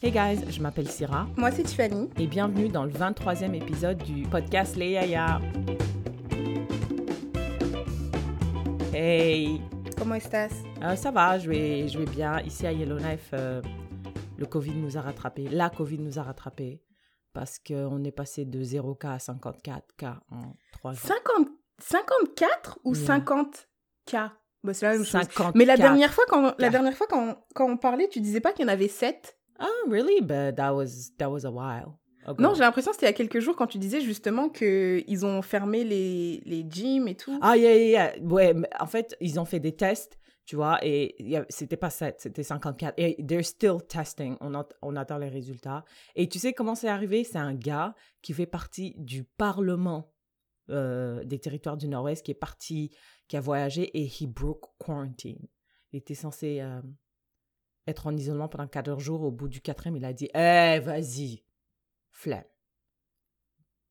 Hey guys, je m'appelle Syrah Moi, c'est Tiffany. et bienvenue dans le 23e épisode du podcast Les Yaya. Hey, Comment estás Euh, ça va, je vais, je vais bien. Ici à Yellowknife, euh, le Covid nous a rattrapés. La Covid nous a rattrapés parce qu'on est passé de 0 cas à 54 cas en 3 jours. 50, 54 ou Yeah. 50 k bah, C'est la même chose. 54. Mais la dernière fois, quand, la dernière fois quand, quand on parlait, tu disais pas qu'il y en avait 7 Ah, really? But that was, that was a while. Non, j'ai l'impression que c'était il y a quelques jours quand tu disais justement qu'ils ont fermé les, les gyms et tout. Ah, yeah, yeah, yeah. Ouais, mais en fait, ils ont fait des tests, tu vois, et c'était pas 7, c'était 54. Et they're still testing. On, on attend les résultats. Et tu sais comment c'est arrivé? C'est un gars qui fait partie du Parlement euh, des territoires du Nord-Ouest qui est parti, qui a voyagé et he broke quarantine. Il était censé euh, être en isolement pendant 14 jours. Au bout du quatrième, il a dit Eh, vas-y, flemme.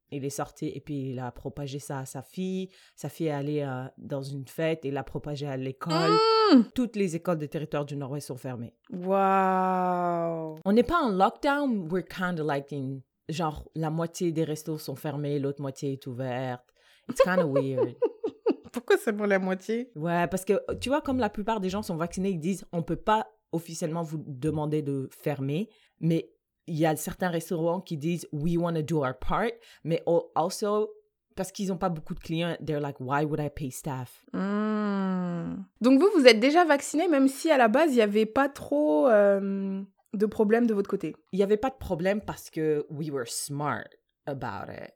Il est sorti et puis il a propagé ça à sa fille. Sa fille est allée euh, dans une fête et l'a propagé à l'école. Mmh. Toutes les écoles des territoires du Nord-Ouest sont fermées. Waouh On n'est pas en lockdown, we're kind of like in... Genre, la moitié des restos sont fermés, l'autre moitié est ouverte. It's kind of weird. Pourquoi c'est pour la moitié? Ouais, parce que tu vois, comme la plupart des gens sont vaccinés, ils disent on peut pas officiellement vous demander de fermer, mais il y a certains restaurants qui disent we want to do our part, mais al- also parce qu'ils n'ont pas beaucoup de clients, they're like why would I pay staff? Hmm. Donc vous, vous êtes déjà vacciné, même si à la base, il n'y avait pas trop euh, de problèmes de votre côté? Il n'y avait pas de problème parce que we were smart about it.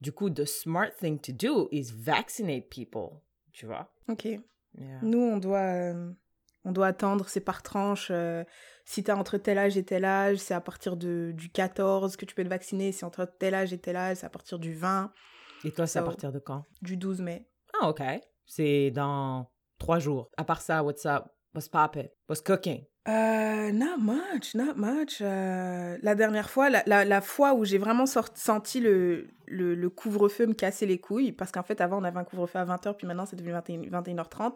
Du coup, the smart thing to do is vaccinate people, tu vois? Ok. Yeah. Nous, on doit, euh, on doit attendre, c'est par tranche. euh, si t'as entre tel âge et tel âge, c'est à partir de, du 14 que tu peux te vacciner. Si entre tel âge et tel âge, c'est à partir du 20, Et toi, c'est à partir de quand? du 12 mai. Ah, OK. C'est dans trois jours. À part ça, what's up? What's poppin'? What's cooking? Euh, not much, not much. euh, la dernière fois, la, la, la fois où j'ai vraiment sort- senti le, le, le couvre-feu me casser les couilles, parce qu'en fait, avant, on avait un couvre-feu à 20h, puis maintenant, c'est devenu 21, 21h30.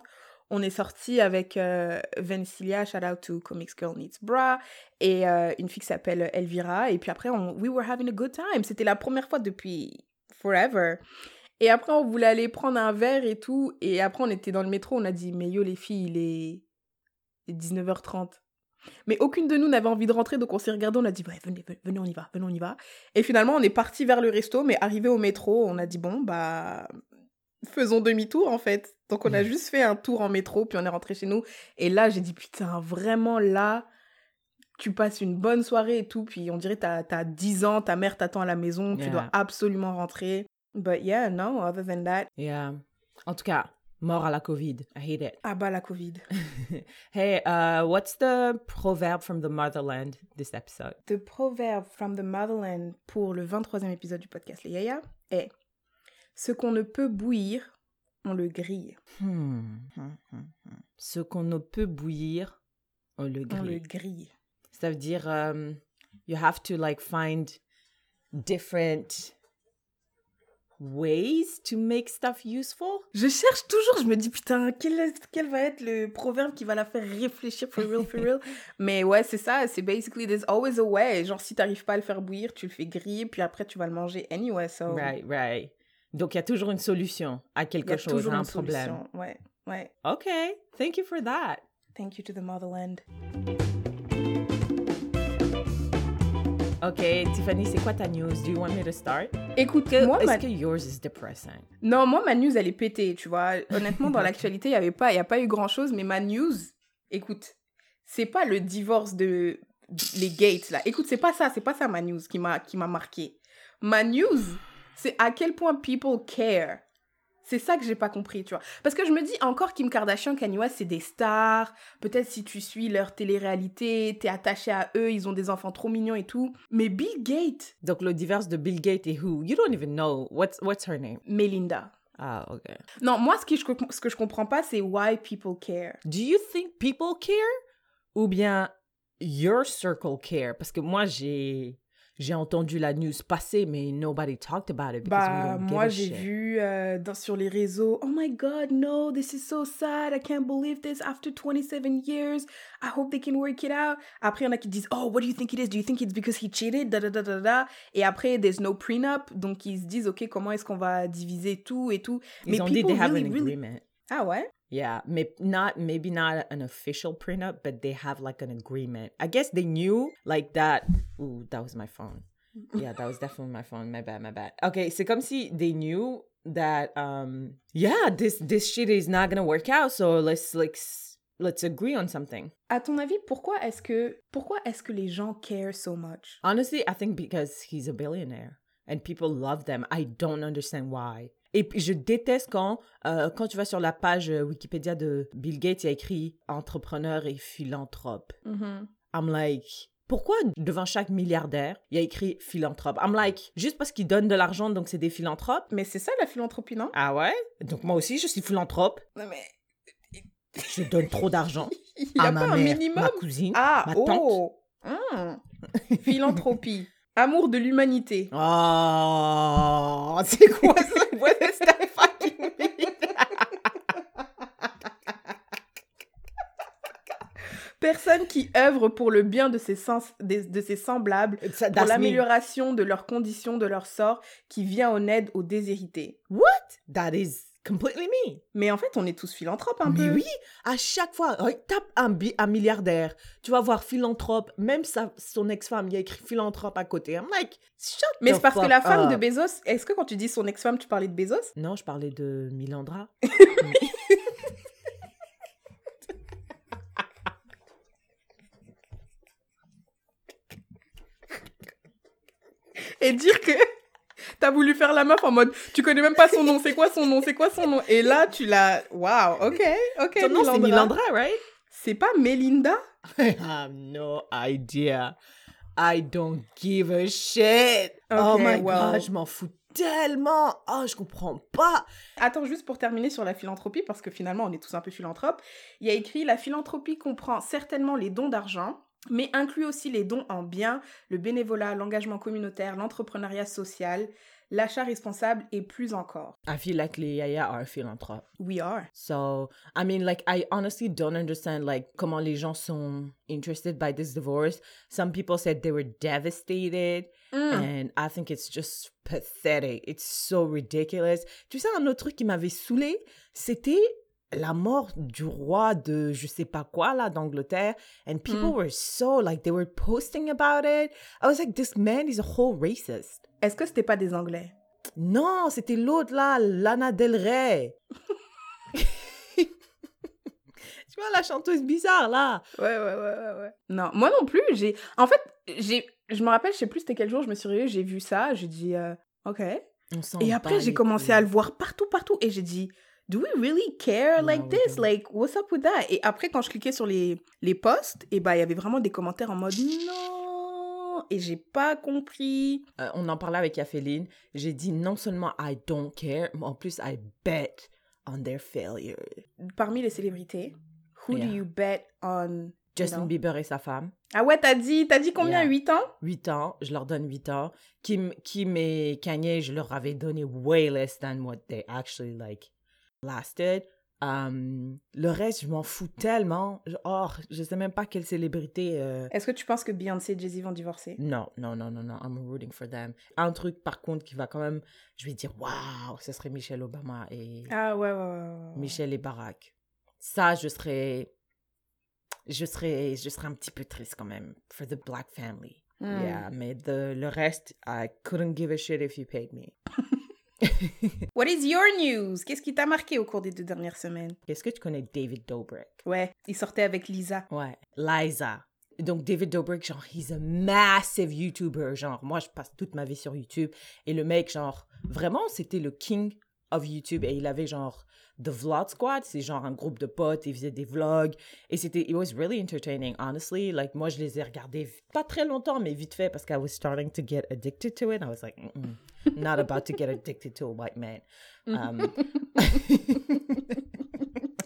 On est sorti avec euh, Vencilia, shout out to Comics Girl Needs Bra, et euh, une fille qui s'appelle Elvira. Et puis après, on, we were having a good time. C'était la première fois depuis forever. Et après, on voulait aller prendre un verre et tout. Et après, on était dans le métro. On a dit, mais yo, les filles, il est, il est 19h30. Mais aucune de nous n'avait envie de rentrer. Donc, on s'est regardé. On a dit, ouais, venez, venez, venez, on y va, venez, on y va. Et finalement, on est parti vers le resto. Mais arrivé au métro, on a dit, bon, bah, faisons demi-tour, en fait. Donc, on a Mhm. juste fait un tour en métro. Puis, on est rentré chez nous. Et là, j'ai dit, putain, vraiment, là, tu passes une bonne soirée et tout. Puis, on dirait, t'as as 10 ans, ta mère t'attend à la maison. Tu dois absolument rentrer. But yeah, no, other than that. Yeah. En tout cas, mort à la COVID. I hate it. Ah bah, la Covid. hey, uh, what's the proverb from the motherland this episode? The proverb from the motherland pour le 23e épisode du podcast Les Yaya est Ce qu'on ne peut bouillir, on le grille. Hmm. hmm, hmm. Ce qu'on ne peut bouillir, on le On le grille. grille. Ça veut dire, um, you have to like find different ways to make stuff useful? Je cherche toujours, je me dis putain, quel, quel va être le proverbe qui va la faire réfléchir for real, for real? Mais ouais, c'est ça, c'est basically there's always a way. Genre, si t'arrives pas à le faire bouillir, tu le fais griller, puis après tu vas le manger anyway. So, Right, right. Donc, il y a toujours une solution à il y quelque a chose, à un une problème. solution. Ouais, ouais. OK, thank you for that. Thank you to the motherland. OK, Tiffany, c'est quoi ta news? Do you want me to start? Écoute, Que- moi, Est-ce ma... que yours is depressing? Non, moi, ma news, elle est pétée, tu vois. Honnêtement, dans l'actualité, il n'y avait pas, il y a pas eu grand-chose, mais ma news, écoute, c'est pas le divorce de les Gates, là. Écoute, c'est pas ça, c'est pas ça ma news qui m'a qui m'a marqué. Ma news, c'est à quel point people care. C'est ça que j'ai pas compris, tu vois. Parce que je me dis encore Kim Kardashian, Kanye West, c'est des stars. Peut-être si tu suis leur télé-réalité, t'es attaché à eux, ils ont des enfants trop mignons et tout. Mais Bill Gates, Donc, le divorce de Bill Gates et who? You don't even know. What's, what's her name? Melinda. Ah, OK. Non, moi, ce, qui, je- ce que je comprends pas, c'est why people care. Do you think people care? Ou bien your circle care? Parce que moi, j'ai j'ai entendu la news passer, mais nobody talked about it because we Bah, don't give moi, j'ai vu euh, dans, sur les réseaux, oh my god, no, this is so sad, I can't believe this after 27 years, I hope they can work it out. Après, il y en a qui disent, oh, what do you think it is? Do you think it's because he cheated? Da, da, da, da, da. Et après, there's no prenup, donc ils se disent, ok, comment est-ce qu'on va diviser tout et tout? Ils ont dit they have really, an really- agreement. Ah ouais? Yeah, may, not maybe not an official prenup, but they have like an agreement. I guess they knew like that. Ooh, that was my phone. Yeah, that was definitely my phone. My bad, my bad. Okay, c'est comme si they knew that um yeah, this this shit is not gonna work out. So let's like let's agree on something. À ton avis, pourquoi est-ce que, pourquoi est-ce que les gens care so much? Honestly, I think because he's a billionaire and people love them. I don't understand why. Et puis, je déteste quand, euh, quand tu vas sur la page euh, Wikipédia de Bill Gates, il y a écrit entrepreneur et philanthrope. Mhm. I'm like, pourquoi devant chaque milliardaire, il y a écrit philanthrope? I'm like, juste parce qu'ils donnent de l'argent, donc c'est des philanthropes? Mais c'est ça la philanthropie, non? Ah ouais? Donc moi aussi, je suis philanthrope. Non, mais Je donne trop d'argent il n'y a à pas ma un mère, minimum? ma cousine, Ah, ma tante. oh! Hmm. Philanthropie. Amour de l'humanité. Oh, c'est quoi ça? What does that fucking mean? Personne qui œuvre pour le bien de ses, sens, de, de ses semblables, Ça- pour l'amélioration de leurs conditions, de leur sort, qui vient en aide aux déshérités. What? That is completely me. Mais en fait, on est tous philanthropes un Mais peu. oui, à chaque fois, oh, tape un, bi- un milliardaire, tu vas voir philanthrope, même sa, son ex-femme, il y a écrit philanthrope à côté. I'm like, shut Mais the c'est parce que fuck la femme de. Bezos, est-ce que quand tu dis son ex-femme, tu parlais de Bezos? Non, je parlais de Milandra. Et dire que t'as voulu faire la meuf en mode, tu connais même pas son nom, c'est quoi son nom, c'est quoi son nom? Et là, tu l'as, waouh, ok, ok. Nom, c'est Milandra, right? C'est pas Melinda? I have no idea. I don't give a shit. oh my well. god, je m'en fous tellement. Oh, je comprends pas. Attends, juste pour terminer sur la philanthropie, parce que finalement, on est tous un peu philanthropes. Il y a écrit La philanthropie comprend certainement les dons d'argent, mais inclut aussi les dons en biens, le bénévolat, l'engagement communautaire, l'entrepreneuriat social, l'achat responsable et plus encore. I feel like les Yaya are philanthropes. We are. So, I mean, like, I honestly don't understand, like, comment les gens sont interested by this divorce. Some people said they were devastated, Mm. and I think it's just pathetic. It's so ridiculous. Tu sais, un autre truc qui m'avait saoulé, c'était la mort du roi de je sais pas quoi, là, d'Angleterre. And people were so, like, they were posting about it. I was like, this man is a whole racist. Est-ce que c'était pas des Anglais? Non, c'était l'autre là, Lana Del Rey. tu vois la chanteuse bizarre là. Ouais, ouais, ouais, ouais, ouais. Non, moi non plus, j'ai... En fait, j'ai... Je me rappelle, je sais plus c'était quel jour, je me suis réveillée, j'ai vu ça, j'ai dit, euh, ok. On Et après, j'ai commencé à le voir partout, partout. Et j'ai dit, do we really care like this? Like, what's up with that? Et après, quand je cliquais sur les, les posts, et bah, il y avait vraiment des commentaires en mode, non! Et j'ai pas compris. Euh, on en parlait avec Yaféline. J'ai dit non seulement I don't care, mais en plus I bet on their failure. Parmi les célébrités, who Yeah. do you bet on? Justin. Bieber et sa femme, Ah ouais, t'as dit, t'as dit combien? Yeah. 8 ans? 8 ans, je leur donne 8 ans. Kim, Kim et Kanye, je leur avais donné way less than what they actually like lasted. Um, le reste, je m'en fous tellement. Je- Oh, je sais même pas quelle célébrité. euh, Est-ce que tu penses que Beyoncé et Jay-Z vont divorcer? Non, non, non, non, non. I'm rooting for them. Un truc, par contre, qui va quand même. Je vais dire, waouh, ce serait Michelle Obama et Ah ouais, ouais, ouais. Michelle et Barack. Ça, je serais. Je serais, je serais un petit peu triste quand même. For the black family. Hmm. Yeah, mais the, le reste, I couldn't give a shit if you paid me. What is your news? Qu'est-ce qui t'a marqué au cours des deux dernières semaines? Est-ce que tu connais David Dobrik? Ouais, il sortait avec Lisa. Ouais, Liza. Donc, David Dobrik, genre, he's a massive YouTuber. Genre, moi, je passe toute ma vie sur YouTube. Et le mec, genre, vraiment, c'était le king of YouTube. Et il avait, genre, The Vlog Squad. C'est genre un groupe de potes. Il faisait des vlogs. Et c'était, it was really entertaining, honestly. Like, moi, je les ai regardés pas très longtemps, mais vite fait, parce que I was starting to get addicted to it. I was like, Mm-mm, not about to get addicted to a white man. Um,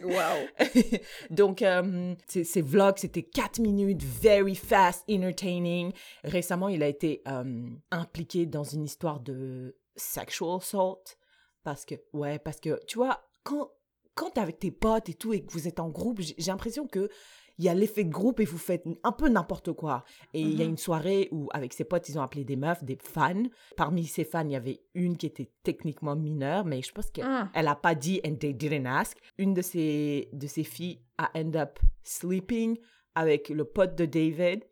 Wow. Donc, euh, ces, ces vlogs, c'était 4 minutes, very fast, entertaining. Récemment, il a été euh, impliqué dans une histoire de sexual assault. Parce que, ouais, parce que, tu vois, quand, quand t'es avec tes potes et tout et que vous êtes en groupe, j'ai l'impression que il y a l'effet de groupe et vous faites un peu n'importe quoi. Et il y a Mhm. une soirée où, avec ses potes, ils ont appelé des meufs, des fans. Parmi ces fans, il y avait une qui était techniquement mineure, mais je pense qu'elle Mm. elle a pas dit and they didn't ask. Une de ces, de ces filles a end up sleeping avec le pote de David.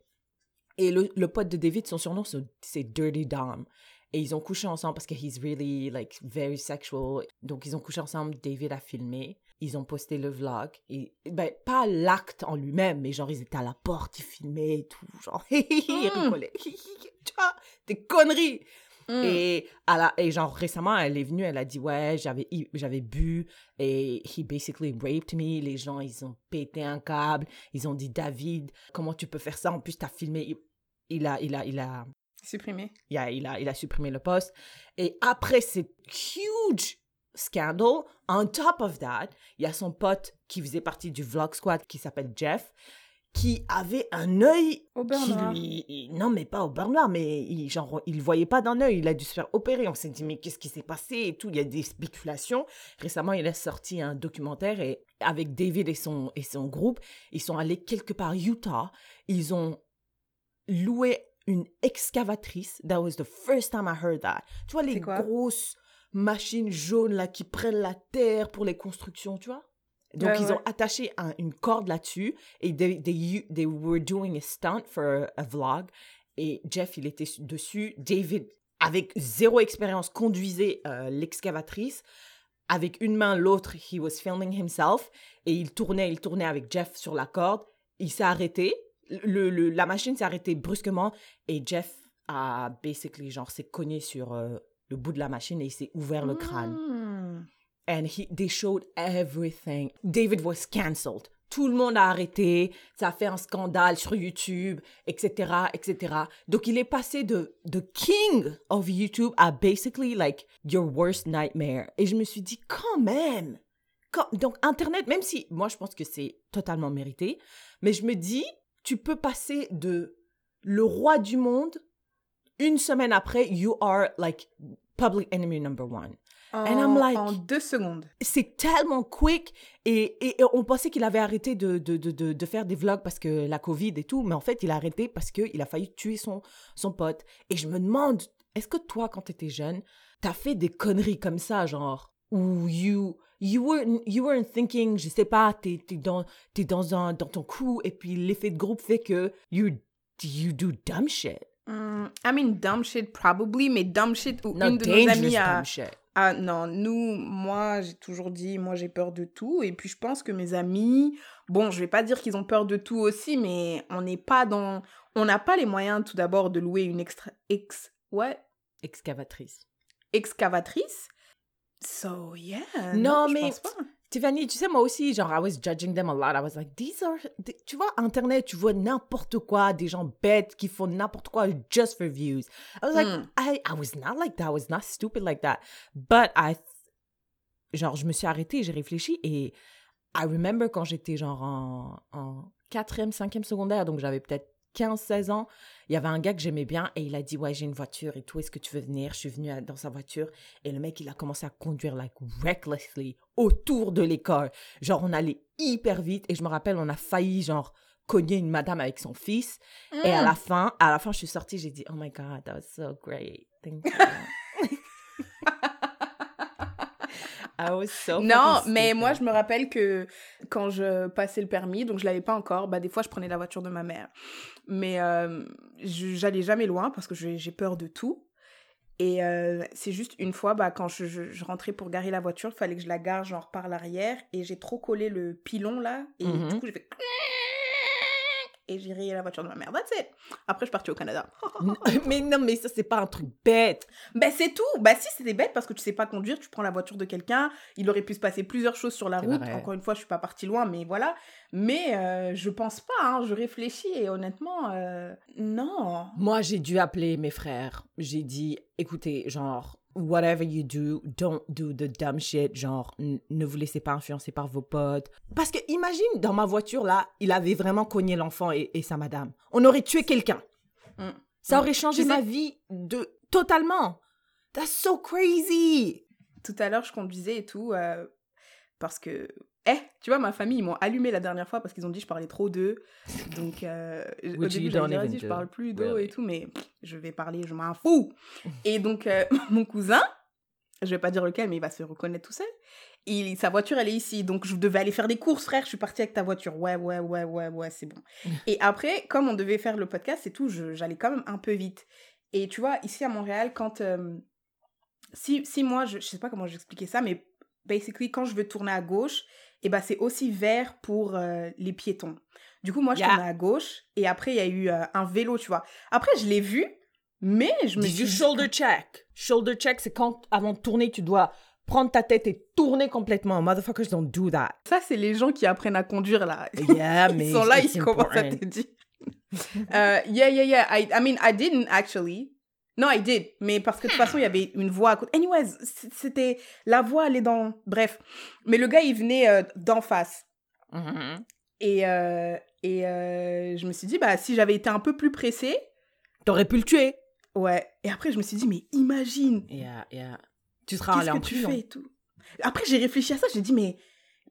Et le, le pote de David, son surnom, c'est- c'est Dirty Dom. Et ils ont couché ensemble parce que he's really, like, very sexual. Donc, ils ont couché ensemble. David a filmé. Ils ont posté le vlog. Et, ben, pas l'acte en lui-même, mais genre, ils étaient à la porte, ils filmaient et tout. Genre, ils Mm. rigolaient. Des conneries. Mm. Et, à la, et genre, récemment, elle est venue, elle a dit, ouais, j'avais, j'avais bu et he basically raped me. Les gens, ils ont pété un câble. Ils ont dit, David, comment tu peux faire ça? En plus, t'as filmé. Il, il a, il a, il a, Supprimé. il a, il a, il a supprimé le poste. Et après ce huge scandal, on top of that, il y a son pote qui faisait partie du Vlog Squad qui s'appelle Jeff, qui avait un œil Au beurre lui... il- Non, mais pas au beurre noir, mais il, genre, il voyait pas d'un œil, il a dû se faire opérer. On s'est dit, mais qu'est-ce qui s'est passé et tout? Il y a des spéculations. Récemment, il a sorti un documentaire et avec David et son, et son groupe, ils sont allés quelque part Utah. Ils ont loué une excavatrice. That was the first time I heard that. Tu vois, les grosses machines jaunes là qui prennent la terre pour les constructions, tu vois? Donc, Ouais, ils ouais. ont attaché un- une corde là-dessus et they, they, they were doing a stunt for a vlog. Et Jeff, il était su- dessus. David, avec zéro expérience, conduisait euh, l'excavatrice. Avec une main, l'autre, he was filming himself. Et il tournait, il tournait avec Jeff sur la corde. Il s'est arrêté. Le, le- la machine s'est arrêtée brusquement. Et Jeff a basically, genre, s'est cogné sur euh, le bout de la machine et il s'est ouvert le crâne. Mm. And he, they showed everything. David was cancelled. Tout le monde a arrêté. Ça a fait un scandale sur YouTube, etc., etc. Donc, il est passé de the king of YouTube à basically like your worst nightmare. Et je me suis dit, quand même. Quand- donc, Internet, même si moi, je pense que c'est totalement mérité, mais je me dis, tu peux passer de le roi du monde, une semaine après, you are like public enemy number one En, And I'm like- en deux secondes. c'est tellement quick et, et- et on pensait qu'il avait arrêté de, de, de, de, de faire des vlogs parce que la Covid et tout, mais en fait, il a arrêté parce qu'il a failli tuer son, son pote. Et je me demande, est-ce que toi, quand tu étais jeune, t'as fait des conneries comme ça, genre, où you, you, weren't, you weren't thinking, je sais pas, t'es es dans, t'es dans, un, dans ton crew et puis l'effet de groupe fait que you, you do dumb shit. Mm, I mean, dumb shit, probably, mais dumb shit Not une de nos amies a, dumb shit. Ah non, nous, moi, j'ai toujours dit, moi, j'ai peur de tout. Et puis, je pense que mes amis, bon, je vais pas dire qu'ils ont peur de tout aussi, mais on n'est pas dans... On n'a pas les moyens, tout d'abord, de louer une extra... Ex... Ouais, Excavatrice. excavatrice. So, yeah. Non, mais-. Tiffany, tu sais, moi aussi, genre, I was judging them a lot. I was like, these are. Tu vois, Internet, tu vois n'importe quoi, des gens bêtes qui font n'importe quoi just for views. I was like, Mm. I, I was not like that. I was not stupid like that. But I. Genre, je me suis arrêtée, j'ai réfléchi et I remember quand j'étais genre en, en quatrième, cinquième secondaire, donc j'avais peut-être 15, 16 ans, il y avait un gars que j'aimais bien et il a dit ouais j'ai une voiture et tout est-ce que tu veux venir? Je suis venue à- dans sa voiture et le mec il a commencé à conduire like recklessly autour de l'école. Genre on allait hyper vite et je me rappelle on a failli genre cogner une madame avec son fils et à Mm. la fin à la fin je suis sortie j'ai dit oh my god that was so great. Thank you I was so Non, mais moi, je me rappelle que quand je passais le permis, donc je l'avais pas encore, bah des fois, je prenais la voiture de ma mère. Mais euh, j'allais jamais loin parce que j'ai peur de tout. Et euh, c'est juste une fois, bah, quand je, je- je rentrais pour garer la voiture, il fallait que je la gare genre par l'arrière et j'ai trop collé le pilon là. Et Mhm. du coup, j'ai fait... Et j'ai rayé la voiture de ma mère. That's it. Après, je suis partie au Canada. mais non mais ça c'est pas un truc bête Ben c'est tout. Bah si c'était bête parce que tu sais pas conduire, tu prends la voiture de quelqu'un, il aurait pu se passer plusieurs choses sur la route. vrai. Encore une fois, je suis pas partie loin, mais voilà. Mais euh, je pense pas, hein, je réfléchis et honnêtement, euh, non. Moi, j'ai dû appeler mes frères. J'ai dit, écoutez, genre, whatever you do, don't do the dumb shit. Genre, ne vous laissez pas influencer par vos potes. Parce que imagine, dans ma voiture, là, il avait vraiment cogné l'enfant et, et sa madame. On aurait tué quelqu'un. Mm. Ça Mm. aurait changé Tu ma vie de totalement. That's so crazy. tout à l'heure, je conduisais et tout, euh, parce que, eh, tu vois, ma famille, ils m'ont allumé la dernière fois parce qu'ils ont dit que je parlais trop d'eux. Donc, euh, au début, j'avais dit, vas-y, je parle plus d'eux et tout, mais pff, je vais parler, je m'en fous. Et donc, euh, mon cousin, je vais pas dire lequel, mais il va se reconnaître tout seul. Il, sa voiture, elle est ici. Donc, je devais aller faire des courses, frère. Je suis partie avec ta voiture. Ouais, ouais, ouais, ouais, ouais, c'est bon. et après, comme on devait faire le podcast et tout, j'allais quand même un peu vite. Et tu vois, ici à Montréal, quand. euh, si, si moi, je, je sais pas comment j'expliquais ça, mais basically, quand je veux tourner à gauche, et ben c'est aussi vert pour euh, les piétons. Du coup, moi, je Yeah. tournais à gauche et après, il y a eu euh, un vélo, tu vois. Après, je l'ai vu, mais je me Did suis dit- shoulder check? Shoulder check, c'est quand, avant de tourner, tu dois prendre ta tête et tourner complètement. Motherfuckers don't do that. Ça, c'est les gens qui apprennent à conduire, là. Yeah, mais ils sont là, ils commencent à te dire. Euh, yeah, yeah, yeah. I, I mean, I didn't actually. No, I did. Mais parce que de toute façon, il y avait une voix à côté. Anyways, c'était. La voix, elle est dans. Bref. Mais le gars, il venait euh, d'en face. Mhm. Et, euh, et euh, je me suis dit, bah, si j'avais été un peu plus pressée. T'aurais pu le tuer. Ouais. Et après, je me suis dit, mais imagine. Yeah, yeah. Tu seras allé Qu'est-ce en que tu prison. fais et tout. Après, j'ai réfléchi à ça. J'ai dit, mais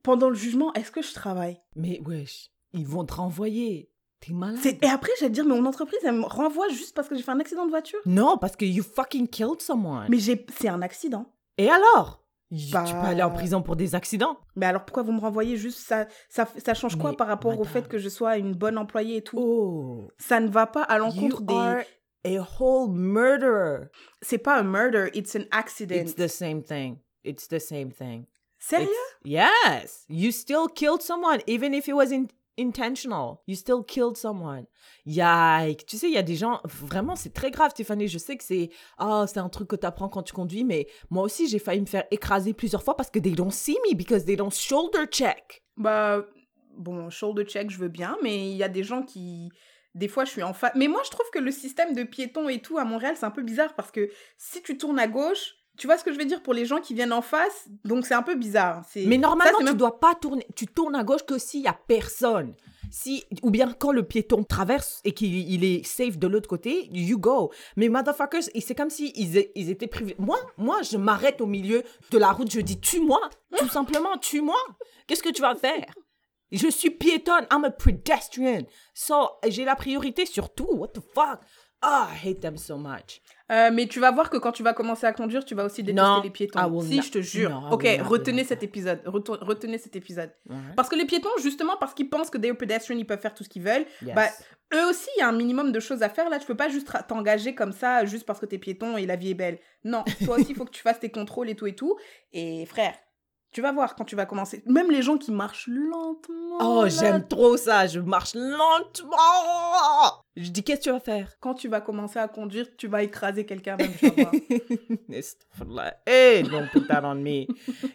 pendant le jugement, est-ce que je travaille? Mais wesh, ils vont te renvoyer. T'es malade. C'est- Et après, j'allais dire, mais mon entreprise, elle me renvoie juste parce que j'ai fait un accident de voiture. Non, parce que you fucking killed someone. Mais j'ai... c'est un accident. Et alors? Bah- Tu peux aller en prison pour des accidents? Mais alors pourquoi vous me renvoyez juste ça ça, ça change quoi Mais, par rapport au fait que je sois une bonne employée et tout? Oh. Ça ne va pas à l'encontre des are a whole murderer. C'est pas un murder, it's an accident. It's the same thing. It's the same thing. Sérieux? It's- yes. You still killed someone, even if it was in- intentional. You still killed someone. Yike. Tu sais, il y a des gens, vraiment, c'est très grave, Stéphanie. Je sais que c'est, ah, c'est un truc que tu apprends quand tu conduis, mais moi aussi, j'ai failli me faire écraser plusieurs fois parce que they don't see me, because they don't shoulder check. Bah bon, shoulder check, je veux bien, mais il y a des gens qui des fois je suis en face. Mais moi je trouve que le système de piétons et tout à Montréal, c'est un peu bizarre parce que si tu tournes à gauche, tu vois ce que je veux dire pour les gens qui viennent en face, donc c'est un peu bizarre. C'est Mais normalement, ça, c'est tu même- dois pas tourner. Tu tournes à gauche que s'il y a personne. Si, ou bien quand le piéton traverse et qu'il il est safe de l'autre côté, you go. Mais motherfuckers, c'est comme si ils, étaient privés. Moi, moi, je m'arrête au milieu de la route, je dis tue-moi, tout simplement, tue-moi. Qu'est-ce que tu vas faire? Je suis piétonne, I'm a pedestrian. So, j'ai la priorité sur tout. What the fuck? Ah, I hate them so much. Euh, mais tu vas voir que quand tu vas commencer à conduire, tu vas aussi détester Non, les piétons. Si, not- je te jure. no, ok, retenez cet épisode. Retenez cet épisode. Parce que les piétons, justement, parce qu'ils pensent que they're pedestrian, ils peuvent faire tout ce qu'ils veulent. Yes. Bah, eux aussi, il y a un minimum de choses à faire. Là, tu peux pas juste t'engager comme ça, juste parce que t'es piéton et la vie est belle. Non, toi aussi, il faut que tu fasses tes contrôles et tout et tout. Et frère, tu vas voir quand tu vas commencer. Même les gens qui marchent lentement. Oh, j'aime trop ça. Je marche lentement. Je dis, qu'est-ce que tu vas faire? Quand tu vas commencer à conduire, tu vas écraser quelqu'un même. tu vas voir. Astaghfirullah. Hey, don't put that on me.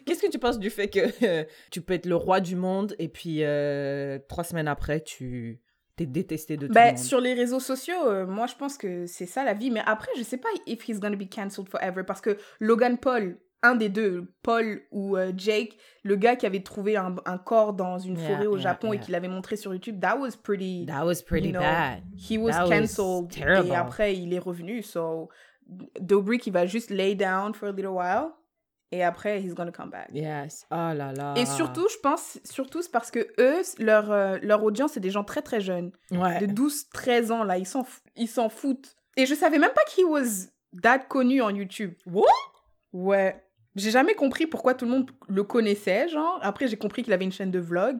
Qu'est-ce que tu penses du fait que euh, tu peux être le roi du monde et puis euh, trois semaines après, tu t'es détesté de tout le Ben, monde? sur les réseaux sociaux, euh, moi je pense que c'est ça la vie. Mais après, je sais pas if he's gonna be cancelled forever. Parce que Logan Paul, un des deux, Paul ou euh, Jake, le gars qui avait trouvé un, un corps dans une Yeah, forêt au yeah, Japon et yeah. qui l'avait montré sur YouTube, that was pretty. That was pretty you know, bad. He was that was. Et après, il est revenu. So, Dobrik, il va juste lay down for a little while. Et après, he's gonna come back. Yes. Oh là là. Et surtout, je pense, surtout, c'est parce que eux, leur, euh, leur audience, c'est des gens très très jeunes. ouais. de 12-13 ans, là, ils s'en ils s'en foutent. Et je savais même pas qu'il was that connu en YouTube. What? Ouais. J'ai jamais compris pourquoi tout le monde le connaissait, genre. Après, j'ai compris qu'il avait une chaîne de vlog,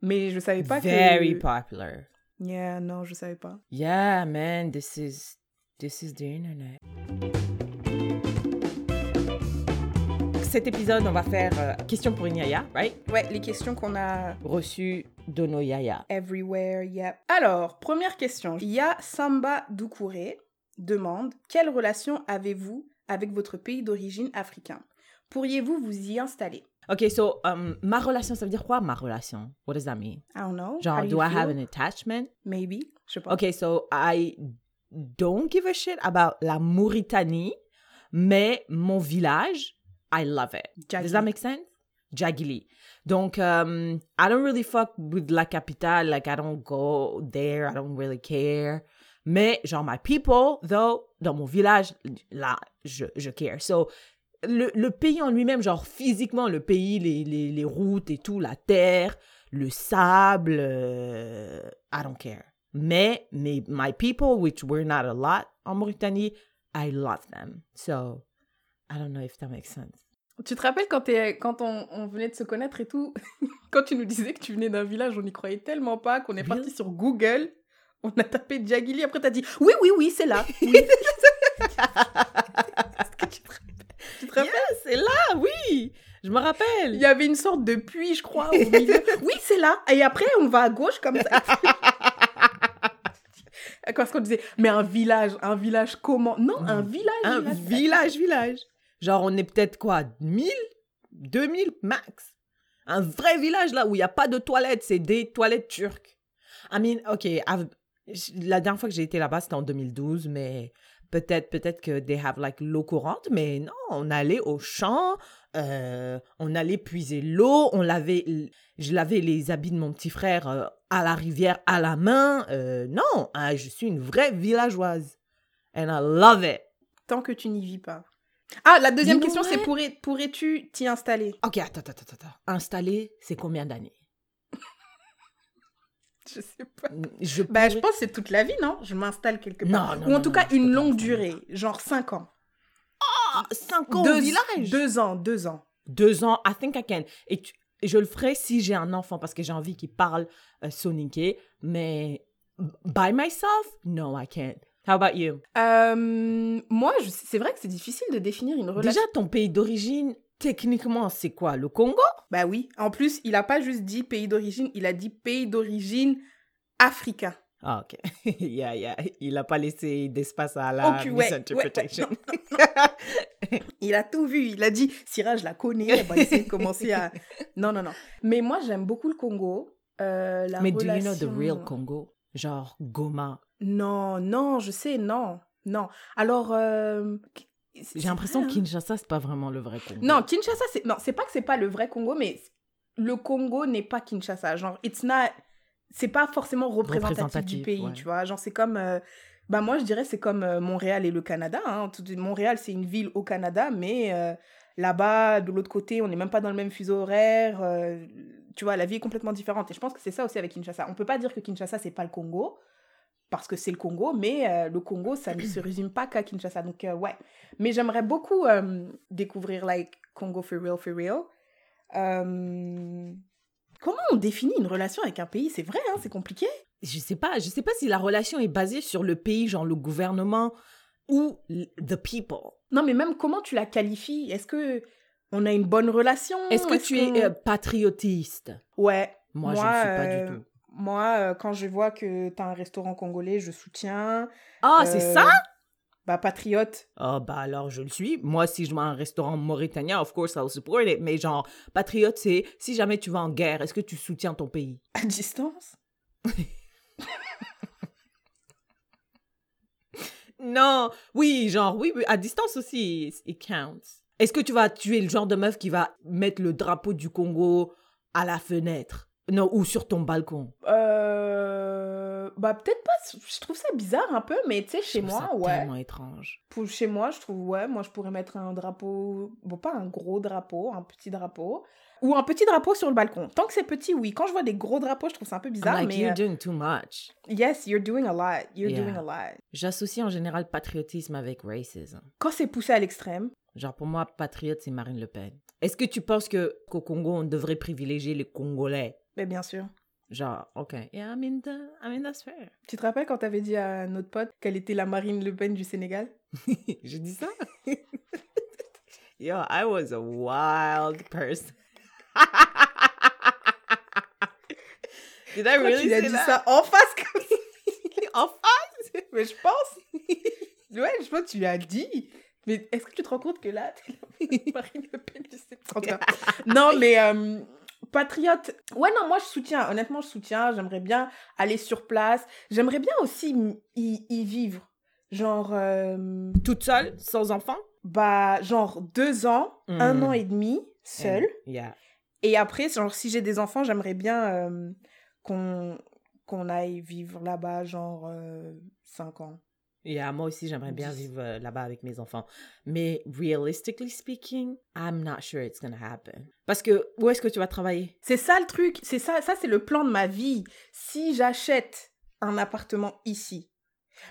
mais je savais pas Very que... popular. Yeah, non, je savais pas. Yeah, man, this is this is the internet. Cet épisode, on va faire euh, question pour une yaya, right? Ouais, les questions qu'on a Reçu de nos yaya. everywhere, yeah. Alors, première question. Il y a Samba Doucouré demande Quelle relation avez-vous avec votre pays d'origine africain? Pourriez-vous vous y installer? Ok, so, um, ma relation, ça veut dire quoi, ma relation? What does that mean? I don't know. How Genre, do I have an attachment? Maybe. Je sais pas. Okay, so I don't give a shit about la Mauritanie, mais mon village, I love it. Jagili. Does that make sense? Jagili. Donc, um, I don't really fuck with la capitale. Like, I don't go there. I don't really care. Mais, genre, my people, though, dans mon village, là, je, je care. So, le, le pays en lui-même, genre physiquement, le pays, les, les, les routes et tout, la terre, le sable, euh, I don't care. Mais, mais my people, which were not a lot en Mauritanie, I love them. So, I don't know if that makes sense. Tu te rappelles quand, t'es- quand on, on venait de se connaître et tout, quand tu nous disais que tu venais d'un village, on n'y croyait tellement pas qu'on est parti sur Google, on a tapé Djagili, après t'as dit oui, oui, oui, c'est là. Oui. Est-ce que tu te rappelles? Tu te rappelles? C'est là, oui! Je me rappelle. Il y avait une sorte de puits, je crois, au milieu. Oui, c'est là. Et après, on va à gauche comme ça. Parce qu'on disait, mais un village, un village comment? Non, un village. Un village. village, village. Genre, on est peut-être quoi 1000 2000 max. Un vrai village là où il n'y a pas de toilettes, c'est des toilettes turques. I mean, ok, I've- la dernière fois que j'ai été là-bas, c'était en 2012, mais peut-être peut-être que they have like l'eau courante, mais non, on allait au champ, euh, on allait puiser l'eau, on lavait, je lavais les habits de mon petit frère euh, à la rivière à la main. euh, non, hein, je suis une vraie villageoise. And I love it. Tant que tu n'y vis pas. Ah, la deuxième question, c'est pourrais- pourrais-tu t'y installer? Ok, attends, attends, attends, attends. Installé, c'est combien d'années? Je sais pas. je Bah, je pense que c'est toute la vie, non? Je m'installe quelque part. Non, non, Ou en non, tout non, cas, une longue durée, genre 5 ans. Ah, cinq ans deux, au village? Deux ans, deux ans. Deux ans, I think I can. Et, tu- et je le ferai si j'ai un enfant parce que j'ai envie qu'il parle euh, soniqué. Mais by myself, no, I can't. How about you? Euh, moi, c'est vrai que c'est difficile de définir une relation. Déjà, ton pays d'origine, techniquement, c'est quoi? Le Congo? Bah oui. En plus, il a pas juste dit pays d'origine, il a dit pays d'origine africain. Ah, ok. yeah, yeah. Il n'a pas laissé d'espace à la Ok, ouais, ouais, misinterpretation. Il a tout vu. Il a dit, Syrah, je la connais, essayer de commencer à... Non, non, non. Mais moi, j'aime beaucoup le Congo. Euh, la Mais do you know the relation- real Congo? Genre Goma. Non, non, je sais, non. Non. Alors... euh, J'ai l'impression que hein. Kinshasa, c'est pas vraiment le vrai Congo. Non, Kinshasa, c'est... Non, c'est pas que c'est pas le vrai Congo, mais le Congo n'est pas Kinshasa. Genre, it's not... C'est pas forcément représentatif, du pays, ouais. tu vois. Genre, c'est comme... euh, Bah, moi, je dirais c'est comme euh, Montréal et le Canada. Hein. Montréal, c'est une ville au Canada, mais euh, là-bas, de l'autre côté, on n'est même pas dans le même fuseau horaire. tu vois, la vie est complètement différente. Et je pense que c'est ça aussi avec Kinshasa. On peut pas dire que Kinshasa, c'est pas le Congo, parce que c'est le Congo, mais euh, le Congo, ça ne se résume pas qu'à Kinshasa. Donc, euh, ouais. Mais j'aimerais beaucoup euh, découvrir, like, Congo for real, for real. Comment on définit une relation avec un pays? C'est vrai, hein, c'est compliqué. Je sais pas, je sais pas si la relation est basée sur le pays, genre le gouvernement ou the people. Non, mais même comment tu la qualifies? Est-ce que on a une bonne relation? Est-ce que tu es patriotiste? Ouais. Moi, je ne suis pas du tout. Moi, euh, quand je vois que t'as un restaurant congolais, je soutiens. Ah, c'est Euh, ça? Bah, patriote. Ah, bah alors je le suis. Moi, si je vois un restaurant mauritanien, of course, I'll support it. Mais genre, patriote, c'est si jamais tu vas en guerre, est-ce que tu soutiens ton pays? À distance? Non, oui, genre, oui, à distance aussi, it counts. Est-ce que tu vas tuer le genre de meuf qui va mettre le drapeau du Congo à la fenêtre? Non, ou sur ton balcon euh... Bah, peut-être pas. Je trouve ça bizarre un peu, mais tu sais, chez moi, ça ouais. tellement étrange. Pour, chez moi, je trouve, ouais, moi, je pourrais mettre un drapeau. Bon, pas un gros drapeau, un petit drapeau. Ou un petit drapeau sur le balcon. Tant que c'est petit, oui. Quand je vois des gros drapeaux, je trouve ça un peu I'm bizarre, like, mais. you're euh, doing too much. Yes, you're doing a lot. You're Yeah. doing a lot. J'associe en général patriotisme avec racism. Quand c'est poussé à l'extrême, Genre, pour moi, patriote, c'est Marine Le Pen. Est-ce que tu penses que qu'au Congo, on devrait privilégier les Congolais? Mais bien sûr. Genre, ok. Yeah, I mean, the- I mean that's fair. Tu te rappelles quand t'avais dit à notre pote qu'elle était la Marine Le Pen du Sénégal? J'ai dit ça? Yo, I was a wild person. Did I really tu lui as dit that? ça en face comme ça? En face? Mais je pense. Ouais, je pense que tu lui as dit. Mais est-ce que tu te rends compte que là, t'es la Marine Le Pen du Sénégal? Non, mais euh, patriote. Ouais, non, moi je soutiens. Honnêtement, je soutiens. J'aimerais bien aller sur place. J'aimerais bien aussi y, y vivre. Genre, euh, Toute seule, sans enfant? bah, genre deux ans, un Mm. an et demi, seule. Yeah. Et après, genre, si j'ai des enfants, j'aimerais bien euh, qu'on qu'on aille vivre là-bas, genre, euh, cinq ans. Yeah, moi aussi, j'aimerais bien vivre euh, là-bas avec mes enfants. Mais realistically speaking, I'm not sure it's gonna happen. Parce que où est-ce que tu vas travailler? C'est ça le truc, c'est ça, ça c'est le plan de ma vie. Si j'achète un appartement ici.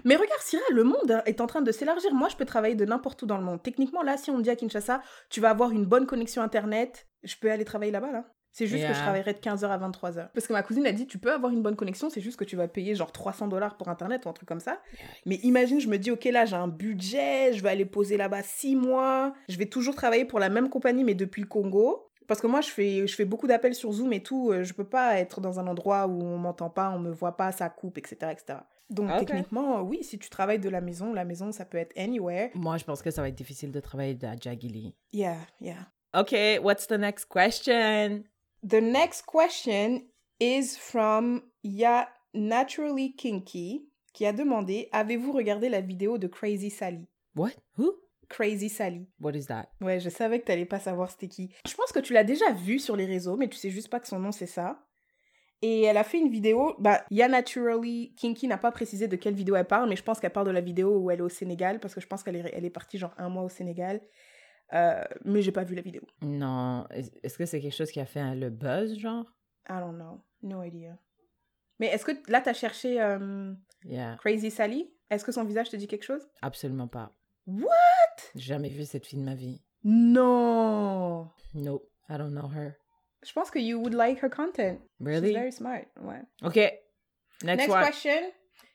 Mais regarde, Syrah, le monde hein, est en train de s'élargir. Moi, je peux travailler de n'importe où dans le monde. Techniquement, là, si on me dit à Kinshasa, tu vas avoir une bonne connexion Internet, je peux aller travailler là-bas, là. C'est juste que je Yeah. travaillerai de 15h à 23h. Parce que ma cousine a dit, tu peux avoir une bonne connexion, c'est juste que tu vas payer genre 300 dollars pour Internet ou un truc comme ça. Mais imagine, je me dis, ok, là, j'ai un budget, je vais aller poser là-bas 6 mois, je vais toujours travailler pour la même compagnie, mais depuis le Congo. Parce que moi, je fais, je fais beaucoup d'appels sur Zoom et tout. euh, Je peux pas être dans un endroit où on m'entend pas, on me voit pas, ça coupe, etc. etc. Donc, Ok. techniquement, oui, si tu travailles de la maison, la maison, ça peut être anywhere. Moi, je pense que ça va être difficile de travailler à Jagili. Yeah, yeah. Okay, what's the next question? The next question is from Ya Naturally Kinky, qui a demandé Avez-vous regardé la vidéo de Crazy Sally? What? Who? Crazy Sally. What is that? Ouais, je savais que t'allais pas savoir c'était qui. Je pense que tu l'as déjà vue sur les réseaux, mais tu sais juste pas que son nom c'est ça. Et elle a fait une vidéo. Bah, Ya Naturally Kinky n'a pas précisé de quelle vidéo elle parle, mais je pense qu'elle parle de la vidéo où elle est au Sénégal, parce que je pense qu'elle est, elle est partie genre un mois au Sénégal. Euh, mais j'ai pas vu la vidéo. Non. Est- Est-ce que c'est quelque chose qui a fait hein, le buzz, genre? I don't know. No idea. Mais est-ce que là t'as cherché euh, Yeah, Crazy Sally? Est-ce que son visage te dit quelque chose? Absolument pas. What? Jamais vu cette fille de ma vie. Non Nope, I don't know her. Je pense que you would like her content. She's Really? very smart. Ouais. Okay. Next, question.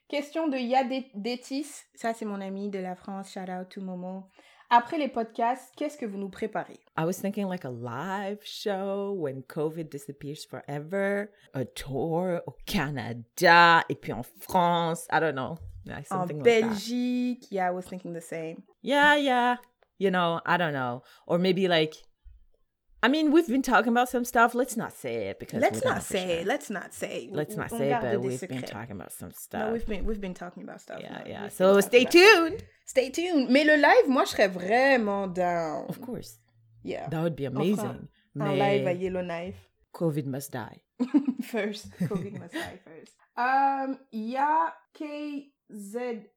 Question de Yadétis. Ça, c'est mon ami de la France. Shout out to Momo. Après les podcasts, qu'est-ce que vous nous préparez? I was thinking like a live show when COVID disappears forever, a tour au Canada et puis en France. I don't know. Yeah, En something like that. Belgique. Yeah, I was thinking the same. Yeah, yeah. You know, I don't know. Or maybe like, I mean, we've been talking about some stuff. Let's not say it because Let's not say. sure. Let's not say. Let's not on say, garde but we've been talking about some No, stuff. we've been we've been talking about stuff. yeah, No, yeah. So stay tuned. Stay tuned. Mais le live, moi, je serais vraiment down. Of course, Yeah. that would be amazing. Un live à Mais Yellowknife. COVID must die. first. COVID must die first. Um, Il y a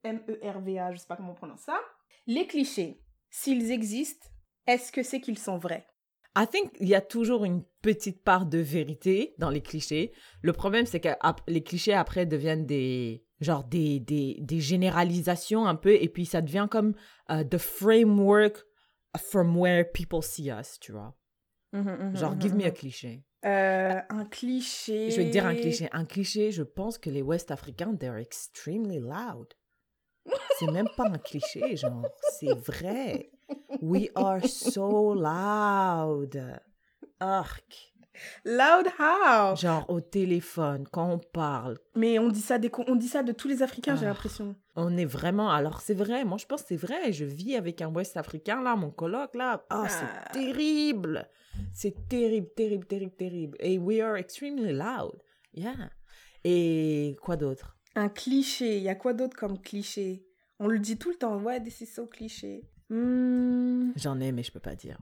KZMERVA, je sais pas comment on prononce ça. Les clichés, s'ils existent, est-ce que c'est qu'ils sont vrais? I think il y a toujours une petite part de vérité dans les clichés. Le problème, c'est que les clichés après deviennent des genre des, des, des généralisations un peu et puis ça devient comme euh, the framework from where people see us, tu vois. Genre, give me a cliché. Euh, un cliché. Je vais te dire un cliché. Un cliché, je pense que les Ouest-Africains, they're extremely loud. C'est même pas un cliché, genre, c'est vrai. We are so loud. Arc. Loud how? Genre au téléphone, quand on parle, Mais on dit ça, des, on dit ça de tous les Africains, j'ai Ah. l'impression. on est vraiment. Alors c'est vrai, moi je pense que c'est vrai. Je vis avec un Ouest-Africain là, mon coloc là. Ah, Ah. c'est terrible. C'est terrible, terrible, terrible, terrible. Et we are extremely loud. Yeah. Et quoi d'autre? Un cliché, il y a quoi d'autre comme cliché? On le dit tout le temps, ouais, this is so cliché. Hmm, J'en ai, mais je peux pas dire.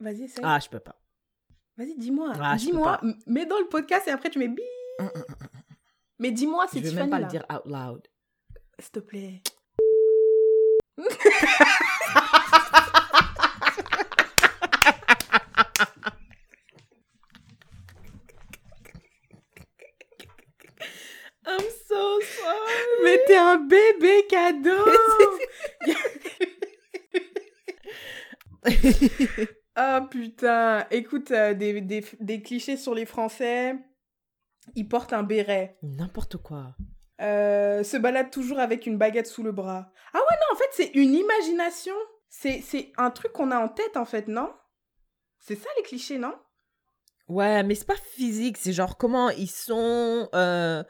Vas-y, essaye. Ah, je peux pas. Vas-y, dis-moi. Ah, dis-moi, mets dans le podcast et après tu mets bip. Mais dis-moi, Je vais Tiffany même pas là. le dire out loud. S'il te plaît. I'm so sorry. Mais t'es un bébé cadeau Ah putain Écoute, euh, des, des, des clichés sur les Français. Ils portent un béret. N'importe quoi. Euh, se balade toujours avec une baguette sous le bras. Ah ouais, non, en fait, c'est une imagination. C'est c'est un truc qu'on a en tête, en fait, non? C'est ça, les clichés, non? Ouais, mais c'est pas physique, c'est genre comment ils sont, euh,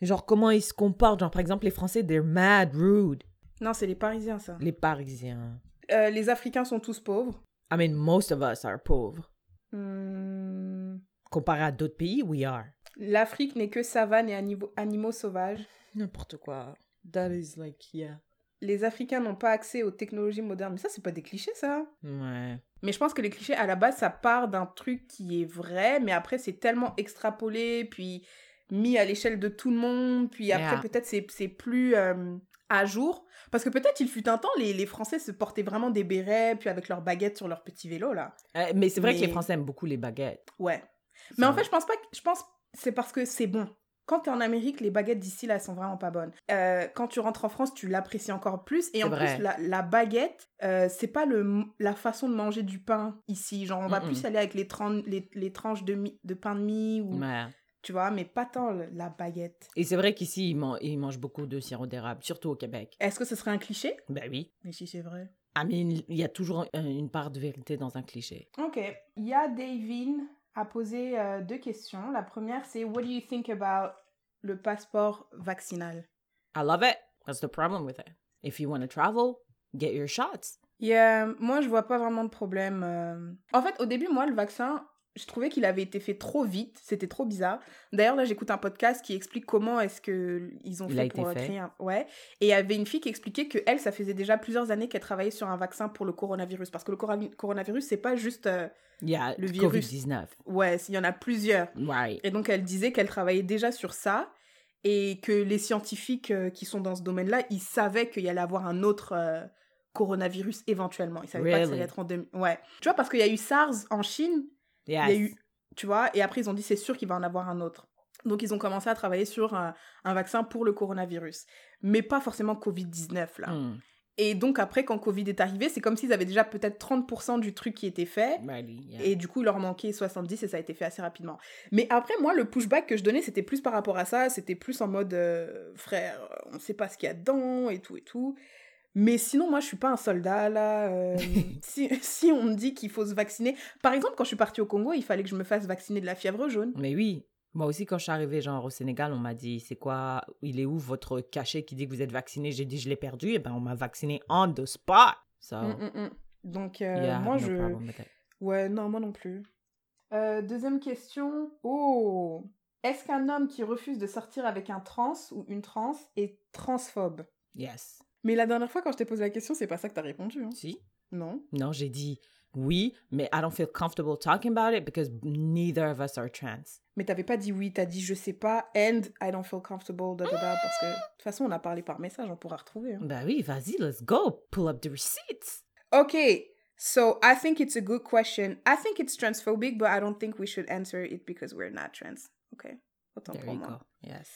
genre comment ils se comportent. Genre par exemple, les Français, they're mad rude. Non, c'est les Parisiens, ça. Les Parisiens. Euh, les Africains sont tous pauvres. I mean, most of us are pauvres. Hmm, Comparé à d'autres pays, we are. L'Afrique n'est que savane et animaux, animaux sauvages. N'importe quoi. That is like, yeah. Les Africains n'ont pas accès aux technologies modernes. Mais ça, c'est pas des clichés, ça. Ouais. Mais je pense que les clichés, à la base, ça part d'un truc qui est vrai, mais après, c'est tellement extrapolé, puis mis à l'échelle de tout le monde, puis après, Yeah. peut-être, c'est c'est plus euh, à jour. Parce que peut-être il fut un temps, les, les Français se portaient vraiment des bérets, puis avec leurs baguettes sur leur petit vélo, là. Euh, mais c'est vrai que les Français aiment beaucoup les baguettes. Ouais. Mais en fait, je pense pas que... Je pense c'est parce que c'est bon. Quand t'es en Amérique, les baguettes d'ici, là, elles sont vraiment pas bonnes. Euh, quand tu rentres en France, tu l'apprécies encore plus. Et en vrai. plus, la, la baguette, euh, c'est pas le, la façon de manger du pain ici. Genre, on va plus aller avec les, les, les tranches de, mi- de pain de mie, ou, Ouais. Tu vois, mais pas tant la baguette. Et c'est vrai qu'ici, ils, man- ils mangent beaucoup de sirop d'érable, surtout au Québec. Est-ce que ce serait un cliché? Ben oui. Mais si c'est vrai. I mean, il y a toujours un- une part de vérité dans un cliché. Ok. Il y a Davin a posé euh, deux questions. La première, c'est What do you think about le passeport vaccinal? I love it. What's the problem with it? If you want to travel, get your shots. Yeah, moi, je vois pas vraiment de problème. euh. En fait, au début, moi, le vaccin, je trouvais qu'il avait été fait trop vite. C'était trop bizarre. D'ailleurs, là, j'écoute un podcast qui explique comment est-ce que ils ont Il fait pour euh, fait. créer un... Ouais. Et il y avait une fille qui expliquait que elle, ça faisait déjà plusieurs années qu'elle travaillait sur un vaccin pour le coronavirus. Parce que le coronavirus, c'est pas juste... euh, Il y a Le virus. COVID-19. Ouais, il y en a plusieurs. Right. Et donc, elle disait qu'elle travaillait déjà sur ça et que les scientifiques euh, qui sont dans ce domaine-là, ils savaient qu'il y allait avoir un autre euh, coronavirus éventuellement. Ils savaient pas que ça allait être en... deux- Ouais. Tu vois, parce qu'il y a eu SARS en Chine, Yes. il y a eu... Tu vois, et après, ils ont dit, c'est sûr qu'il va en avoir un autre. Donc, ils ont commencé à travailler sur un, un vaccin pour le coronavirus. Mais pas forcément Covid-19, là. Hmm. Et donc, après, quand Covid est arrivé, c'est comme s'ils avaient déjà peut-être 30% du truc qui était fait. Yeah. Et du coup, il leur manquait 70 et ça a été fait assez rapidement. Mais après, moi, le pushback que je donnais, c'était plus par rapport à ça. C'était plus en mode, euh, frère, on sait pas ce qu'il y a dedans et tout et tout. Mais sinon, moi, je suis pas un soldat, là. euh, si, si on me dit qu'il faut se vacciner... Par exemple, quand je suis partie au Congo, il fallait que je me fasse vacciner de la fièvre jaune. Mais oui. Moi aussi, quand je suis arrivée genre au Sénégal, on m'a dit c'est quoi, il est où votre cachet qui dit que vous êtes vacciné? J'ai dit je l'ai perdu. Et ben on m'a vacciné on the spot. So, Mm, mm, mm. Donc, euh, yeah, moi, no je... problem. Ouais, non, moi non plus. Euh, deuxième question. Oh Est-ce qu'un homme qui refuse de sortir avec un trans ou une trans est transphobe? Yes. Mais la dernière fois, quand je t'ai posé la question, c'est pas ça que t'as répondu. Hein. Si Non. Non, j'ai dit oui, mais I don't feel comfortable talking about it because neither of us are trans. Mais t'avais pas dit oui, t'as dit je sais pas, and I don't feel comfortable, da, da, da, parce que de toute façon, on a parlé par message, on pourra retrouver. hein. Ben oui, vas-y, let's go. Pull up the receipts. Okay, so I think it's a good question. I think it's transphobic, but I don't think we should answer it because we're not trans. Okay, autant There pour you moi. go. Yes.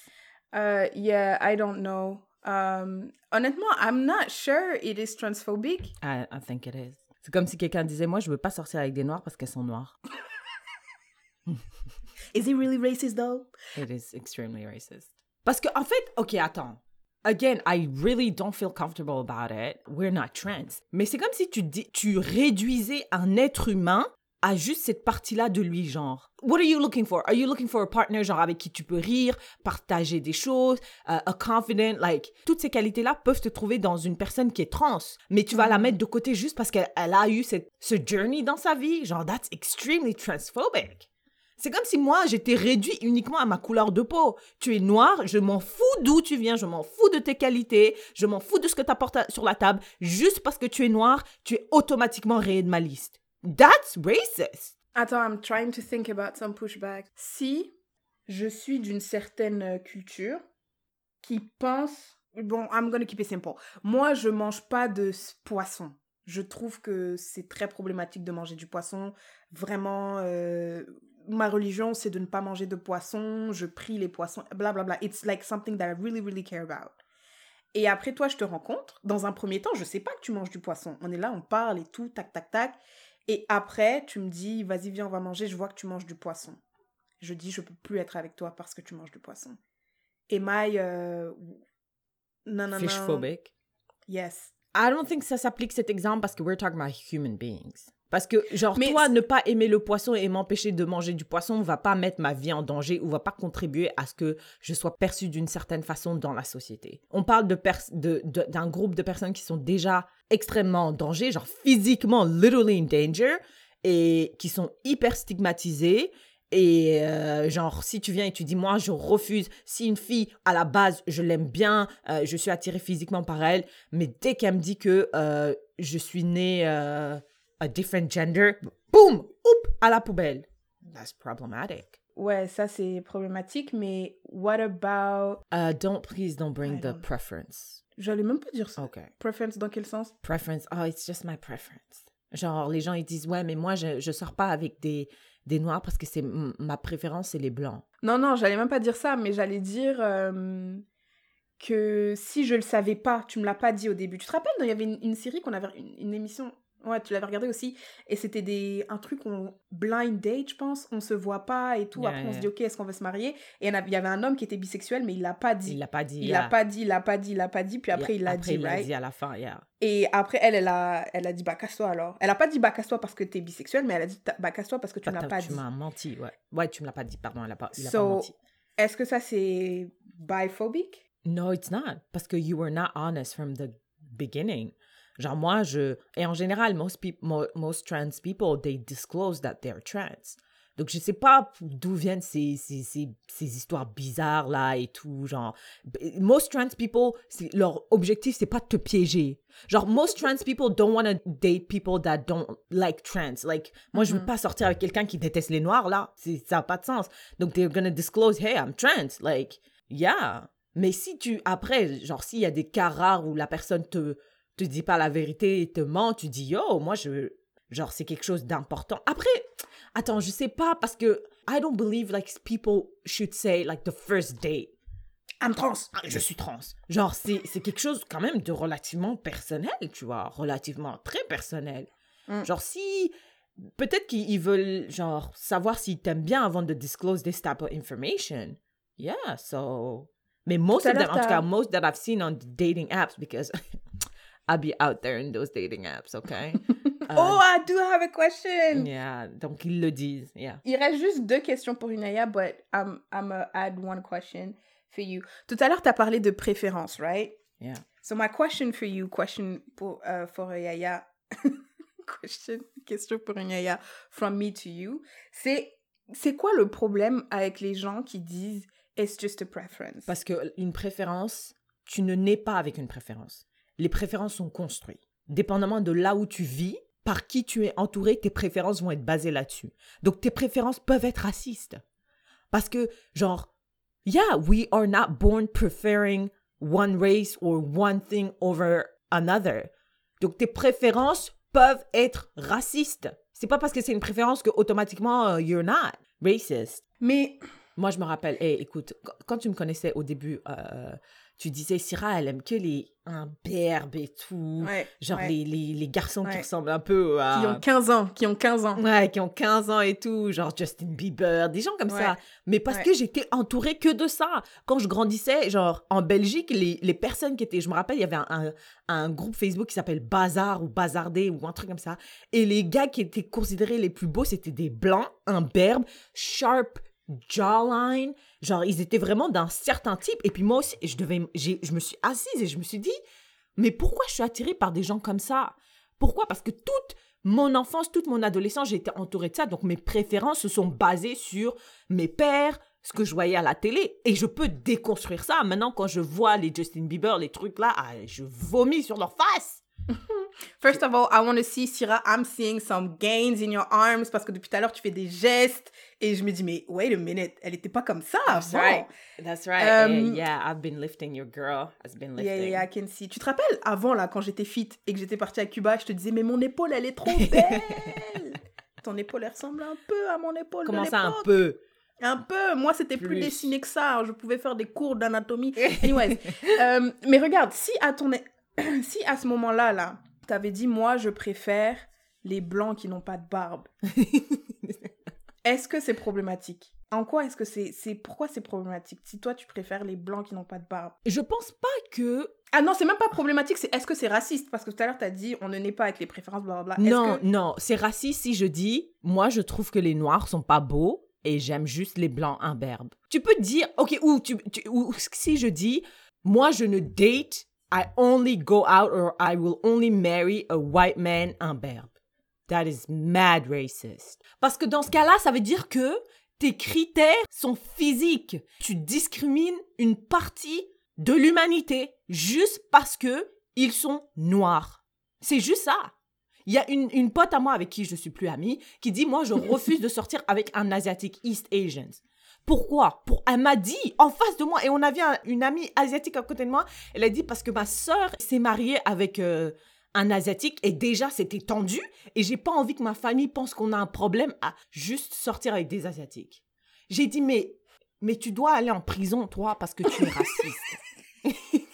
Uh, yeah, I don't know. Um, honnêtement, I'm not sure it is transphobic. I, I think it is. C'est comme si quelqu'un disait moi je veux pas sortir avec des noirs parce qu'elles sont noires. Is it really racist though? It is extremely racist. Parce que, en fait, ok, attends. Again, I really don't feel comfortable about it. We're not trans. Mais c'est comme si tu, dis, tu réduisais un être humain à juste cette partie-là de lui, genre. What are you looking for? Are you looking for a partner, genre, avec qui tu peux rire, partager des choses, uh, a confident, like, toutes ces qualités-là peuvent te trouver dans une personne qui est trans. Mais tu vas la mettre de côté juste parce qu'elle elle a eu cette, ce journey dans sa vie. Genre, that's extremely transphobic. C'est comme si moi, j'étais réduit uniquement à ma couleur de peau. Tu es noir, je m'en fous d'où tu viens, je m'en fous de tes qualités, je m'en fous de ce que tu apportes sur la table. Juste parce que tu es noir, tu es automatiquement rayé de ma liste. That's racist. Attends, I'm trying to think about some pushback. Si je suis d'une certaine euh, culture qui pense... Bon, I'm gonna keep it simple. Moi, je mange pas de poisson. Je trouve que c'est très problématique de manger du poisson. Vraiment, euh, ma religion, c'est de ne pas manger de poisson. Je prie les poissons, blablabla. It's like something that I really, really care about. Et après, toi, je te rencontre. Dans un premier temps, je sais pas que tu manges du poisson. On est là, on parle et tout, tac, tac, tac. Et après, tu me dis, vas-y, viens, on va manger, je vois que tu manges du poisson. Je dis, je peux plus être avec toi parce que tu manges du poisson. I... euh, Non, non, non. Fishphobic. Yes. I don't think ça s'applique cet exemple parce que we're talking about human beings. Parce que, genre, Mais toi, ne pas aimer le poisson et m'empêcher de manger du poisson va pas mettre ma vie en danger ou va pas contribuer à ce que je sois perçue d'une certaine façon dans la société. On parle de pers- de- de- d'un groupe de personnes qui sont déjà extrêmement en danger, genre physiquement, literally in danger, et qui sont hyper stigmatisées. Et euh, genre, si tu viens et tu dis, moi, je refuse, si une fille, à la base, je l'aime bien, euh, je suis attirée physiquement par elle, mais dès qu'elle me dit que euh, je suis née a different gender, boum, oup, à la poubelle. That's problematic. Ouais, ça, c'est problématique, mais what about... Uh, don't, please don't bring I the don't- preference. J'allais même pas dire ça. Ok. Preference dans quel sens? Preference, oh, it's just my preference. Genre, les gens, ils disent, ouais, mais moi, je, je sors pas avec des, des noirs parce que c'est ma préférence, c'est les blancs. Non, non, j'allais même pas dire ça, mais j'allais dire euh, que si je le savais pas, tu me l'as pas dit au début. Tu te rappelles, il y avait une, une série qu'on avait, une, une émission, ouais, tu l'avais regardée aussi, et c'était des un truc on blind date, je pense, on se voit pas et tout. Yeah, Après, on se dit ok, est-ce qu'on veut se marier? Et il y avait- un homme qui était bisexuel, mais il l'a pas dit. Il l'a pas dit. Il yeah. l'a pas dit, il l'a pas dit, il l'a pas dit, puis après il l'a dit, il l'a right? dit à la fin, yeah. Et après, elle, elle a, elle a dit bah casse-toi alors. Elle a pas dit bah casse-toi parce que t'es bisexuel, mais elle a dit bah casse-toi parce que tu Bah, ne l'as t'as- pas tu dit. m'as menti, ouais. Ouais, tu me l'as pas dit, pardon, elle a pas, il a So- pas menti. Est-ce que ça c'est biphobique? No, it's not. Parce que you were not honest from the beginning. Genre, moi, je. Et en général, most, most trans people, they disclose that they're trans. Donc, je sais pas d'où viennent ces, ces, ces, ces histoires bizarres là et tout. Genre, most trans people, leur objectif, c'est pas de te piéger. Genre, most trans people don't want to date people that don't like trans. Like, moi, je veux Mhm. pas sortir avec quelqu'un qui déteste les noirs là. Ça a pas de sens. Donc, they're gonna disclose, hey, I'm trans. Like, yeah. Mais si tu, après, genre, s'il y a des cas rares où la personne te, te dit pas la vérité te ment, tu dis, yo, moi, je, genre, c'est quelque chose d'important. Après, attends, je sais pas, parce que I don't believe, like, people should say, like, the first date, I'm trans. ah, je suis trans. Genre, c'est, c'est quelque chose, quand même, de relativement personnel, tu vois, relativement très personnel. Mm. Genre, si, peut-être qu'ils ils veulent, genre, savoir s'ils t'aiment bien avant de disclose this type of information. Yeah, so... Mais most of them, en tout cas, most that I've seen on dating apps, because I'll be out there in those dating apps, okay? Euh, Oh, I do have a question. Yeah, donc ils le disent, yeah. Il reste juste deux questions pour Inaya, but I'm, I'm gonna add one question for you. Tout à l'heure, tu as parlé de préférence, right? Yeah. So my question for you, question pour, uh, for Yaya, question, question pour Yaya, from me to you, c'est c'est quoi le problème avec les gens qui disent it's just a preference? Parce que une préférence, tu ne nais pas avec une préférence. Les préférences sont construites. Dépendamment de là où tu vis, par qui tu es entouré, tes préférences vont être basées là-dessus. Donc tes préférences peuvent être racistes. Parce que, genre, yeah, we are not born preferring one race or one thing over another. Donc tes préférences peuvent être racistes. C'est pas parce que c'est une préférence que automatiquement euh, you're not racist. Mais Moi, je me rappelle, hey, écoute, quand- quand tu me connaissais au début, euh, tu disais, Syrah, elle aime que les imberbes et tout. ouais, Genre ouais. les, les, les garçons qui ressemblent un peu à... qui ont 15 ans, qui ont 15 ans. Ouais, qui ont 15 ans et tout, genre Justin Bieber, des gens comme ça. Mais parce que j'étais entourée que de ça. Quand je grandissais, genre en Belgique, les, les personnes qui étaient, je me rappelle, il y avait un, un, un groupe Facebook qui s'appelle Bazar ou Bazardé ou un truc comme ça. Et les gars qui étaient considérés les plus beaux, c'était des blancs, imberbes, sharp jawline. Genre, ils étaient vraiment d'un certain type. Et puis moi aussi, je, devais, je me suis assise et je me suis dit, mais pourquoi je suis attirée par des gens comme ça? Pourquoi? Parce que toute mon enfance, toute mon adolescence, j'ai été entourée de ça. Donc mes préférences se sont basées sur mes pères, ce que je voyais à la télé. Et je peux déconstruire ça. Maintenant, quand je vois les Justin Bieber, les trucs là, ah, je vomis sur leur face. First of all, I want to see, Syrah, I'm seeing some gains in your arms parce que depuis tout à l'heure, tu fais des gestes et je me dis, mais wait a minute, elle était pas comme ça That's avant. right. That's right. Um, yeah, I've been lifting. Your girl has been lifting. Yeah, yeah, I can see. Tu te rappelles avant, là, quand j'étais fit et que j'étais partie à Cuba, je te disais, mais mon épaule, elle est trop belle. Ton épaule, elle ressemble un peu à mon épaule. de Comment ça un peu? Un peu. Moi, c'était plus. Plus. dessiné que ça. Je pouvais faire des cours d'anatomie. Anyways. Euh, mais regarde, si à ton. si à ce moment-là, là, t'avais dit, moi, je préfère les blancs qui n'ont pas de barbe, est-ce que c'est problématique? En quoi est-ce que c'est. c'est pourquoi c'est problématique? Si toi, tu préfères les blancs qui n'ont pas de barbe. Je pense pas que Ah non, c'est même pas problématique, c'est est-ce que c'est raciste? Parce que tout à l'heure, t'as dit, on ne naît pas avec les préférences, blablabla. Non, que- non, c'est raciste si je dis, moi je trouve que les noirs sont pas beaux et j'aime juste les blancs imberbes. Tu peux dire, ok, ou, tu, tu- ou si je dis, moi je ne date, I only go out or I will only marry a white man imberbe. That is mad racist. Parce que dans ce cas-là, ça veut dire que tes critères sont physiques. Tu discrimines une partie de l'humanité juste parce que ils sont noirs. C'est juste ça. Il y a une, une pote à moi avec qui je suis plus amie qui dit Moi, je refuse de sortir avec un Asiatique East Asians. Pourquoi? Pour, Elle m'a dit en face de moi, et on avait un- une amie asiatique à côté de moi, elle a dit parce que ma sœur s'est mariée avec euh, un asiatique et déjà c'était tendu. Et j'ai pas envie que ma famille pense qu'on a un problème à juste sortir avec des asiatiques. J'ai dit mais mais tu dois aller en prison toi parce que tu es raciste.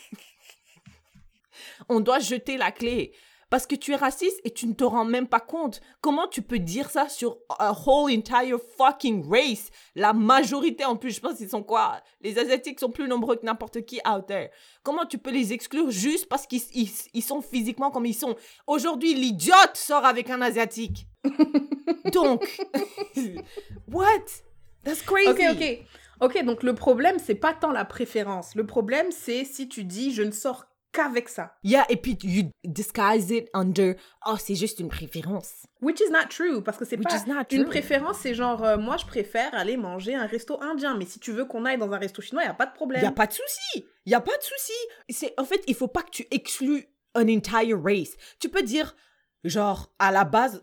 On doit jeter la clé parce que tu es raciste et tu ne te rends même pas compte. Comment tu peux dire ça sur a whole entire fucking race? La majorité en plus, je pense qu'ils sont quoi? Les asiatiques sont plus nombreux que n'importe qui out there. Comment tu peux les exclure juste parce qu'ils ils- ils sont physiquement comme ils sont? Aujourd'hui, l'idiote sort avec un asiatique. Donc, what? That's crazy. Ok, ok. Ok, donc le problème, c'est pas tant la préférence. Le problème, c'est si tu dis je ne sors qu'avec ça. Yeah, et puis you disguise it under oh c'est juste une préférence. Which is not true, parce que c'est Which pas is not une true. préférence, c'est genre euh, moi je préfère aller manger un resto indien, mais si tu veux qu'on aille dans un resto chinois, y a pas de Il problème. y a pas de souci. Il y a pas de souci. C'est en fait, il faut pas que tu exclues an entire race. Tu peux dire genre à la base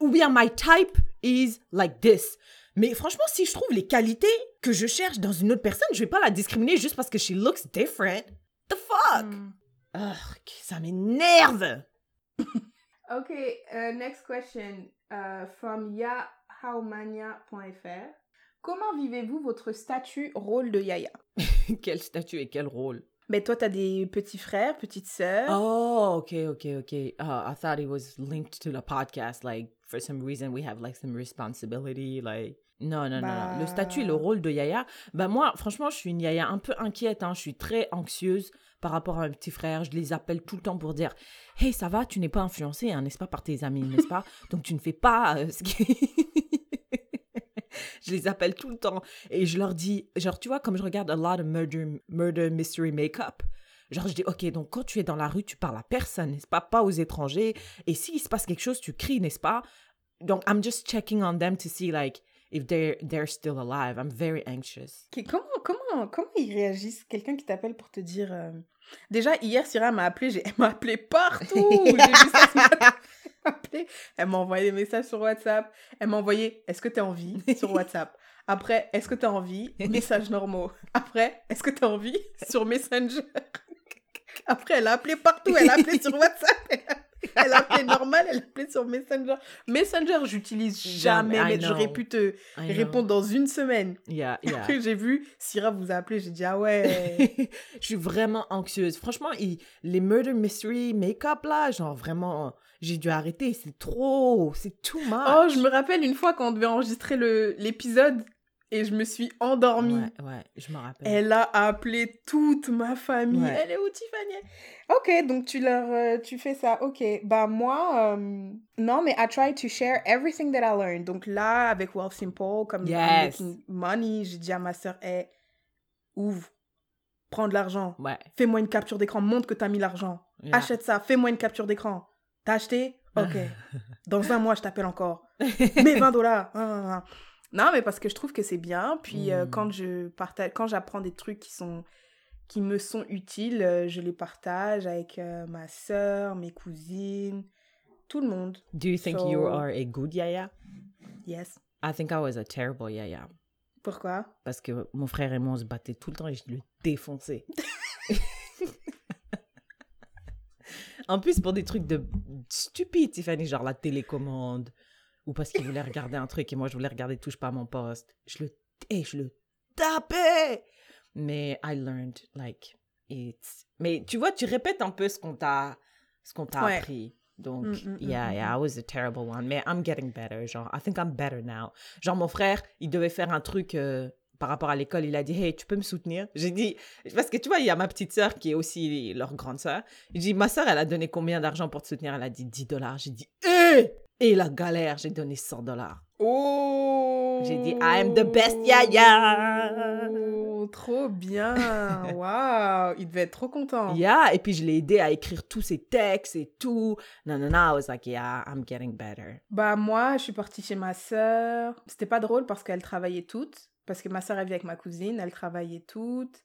ou bien my type is like this. Mais franchement, si je trouve les qualités que je cherche dans une autre personne, je vais pas la discriminer juste parce que she looks different. The fuck? Hmm. Ugh, ça m'énerve. Ok, euh, next question euh, from yahaumania.fr. Comment vivez-vous votre statut rôle de Yaya? Quel statut et quel rôle? Mais toi, t'as des petits frères, petites sœurs. Oh, okay, okay, okay. Uh, I thought it was linked to the podcast. Like, for some reason, we have like some responsibility. Like, non, non, non, non. Le Bah. statut et le rôle de Yaya. Bah, moi, franchement, je suis une Yaya un peu inquiète. Hein. Je suis très anxieuse par rapport à mes petits frères. Je les appelle tout le temps pour dire Hey, ça va, tu n'es pas influencé, hein, n'est-ce pas, par tes amis, n'est-ce pas? Donc, tu ne fais pas euh, ce qui. je les appelle tout le temps et je leur dis, genre, tu vois, comme je regarde a lot of murder, murder mystery makeup, genre, je dis, ok, donc quand tu es dans la rue, tu parles à personne, n'est-ce pas, pas aux étrangers, et s'il se passe quelque chose, tu cries, n'est-ce pas Donc, I'm just checking on them to see, like, if they're, they're still alive. I'm very anxious. Comment, comment, comment ils réagissent? Quelqu'un qui t'appelle pour te dire. euh, Déjà, hier, Syrah m'a appelé, j'ai... elle m'a appelé partout. Vu ça. Elle m'a appelé. Elle m'a envoyé des messages sur WhatsApp. Elle m'a envoyé Est-ce que t'es en vie sur WhatsApp. Après, Est-ce que t'es en vie Messages normaux. Après, Est-ce que t'es en vie sur Messenger. Après, elle a appelé partout. Elle a appelé sur WhatsApp. Elle a, elle a appelé normal. Elle a appelé sur Messenger. Messenger, j'utilise jamais. Mais j'aurais pu te répondre dans une semaine. Yeah, yeah. Après, j'ai vu, Syrah vous a appelé, j'ai dit, ah ouais. je suis vraiment anxieuse. Franchement, il- les murder mystery make-up là, genre vraiment, j'ai dû arrêter. C'est trop, c'est too much. oh, je me rappelle une fois quand on devait enregistrer l'épisode et je me suis endormie. Ouais, ouais, je me rappelle. Elle a appelé toute ma famille. Ouais. Elle est où, Tiffany? Ok, donc tu leur, euh, tu fais ça. Ok, bah moi, euh, non, mais I try to share everything that I learned. Donc là, avec Wealth Simple, comme Yes. making money, j'ai dit à ma soeur, hey, ouvre, prends de l'argent, Ouais. fais-moi une capture d'écran, montre que t'as mis l'argent. yeah. Achète ça, fais-moi une capture d'écran. T'as acheté? Ok. Dans un mois, je t'appelle encore. Mais 20 dollars. Non, mais parce que je trouve que c'est bien. Puis euh, Mm. quand je partage, quand j'apprends des trucs qui sont qui me sont utiles, euh, je les partage avec euh, ma sœur, mes cousines, tout le monde. Do you think So- you are a good yaya? Yes. I think I was a terrible yaya. Pourquoi? Parce que mon frère et moi, on se battait tout le temps et je le défonçais. en plus, pour des trucs de stupides, Tiffany, genre la télécommande. Ou parce qu'il voulait regarder un truc et moi, je voulais regarder Touche pas à mon poste. Je le, et je le tapais. Mais I learned, like, it's... Mais tu vois, tu répètes un peu ce qu'on t'a, ce qu'on t'a Ouais. appris. Donc, Mm, mm, mm, yeah, mm, yeah, I was a terrible one. Mais I'm getting better. Genre, I think I'm better now. Genre, mon frère, il devait faire un truc euh, par rapport à l'école. Il a dit, hey, tu peux me soutenir? J'ai dit, parce que tu vois, il y a ma petite sœur qui est aussi leur grande sœur. Il dit, ma sœur, elle a donné combien d'argent pour te soutenir? Elle a dit 10 dollars. J'ai dit, hé Et la galère, j'ai donné 100 dollars. Oh J'ai dit, I am the best yaya. Oh, Trop bien Waouh Il devait être trop content. Yeah, et puis je l'ai aidé à écrire tous ses textes et tout. Non, non, non, I was like, yeah, I'm getting better. Bah moi, je suis partie chez ma sœur. C'était pas drôle parce qu'elles travaillaient toutes. Parce que ma sœur, elle vit avec ma cousine, elles travaillaient toutes.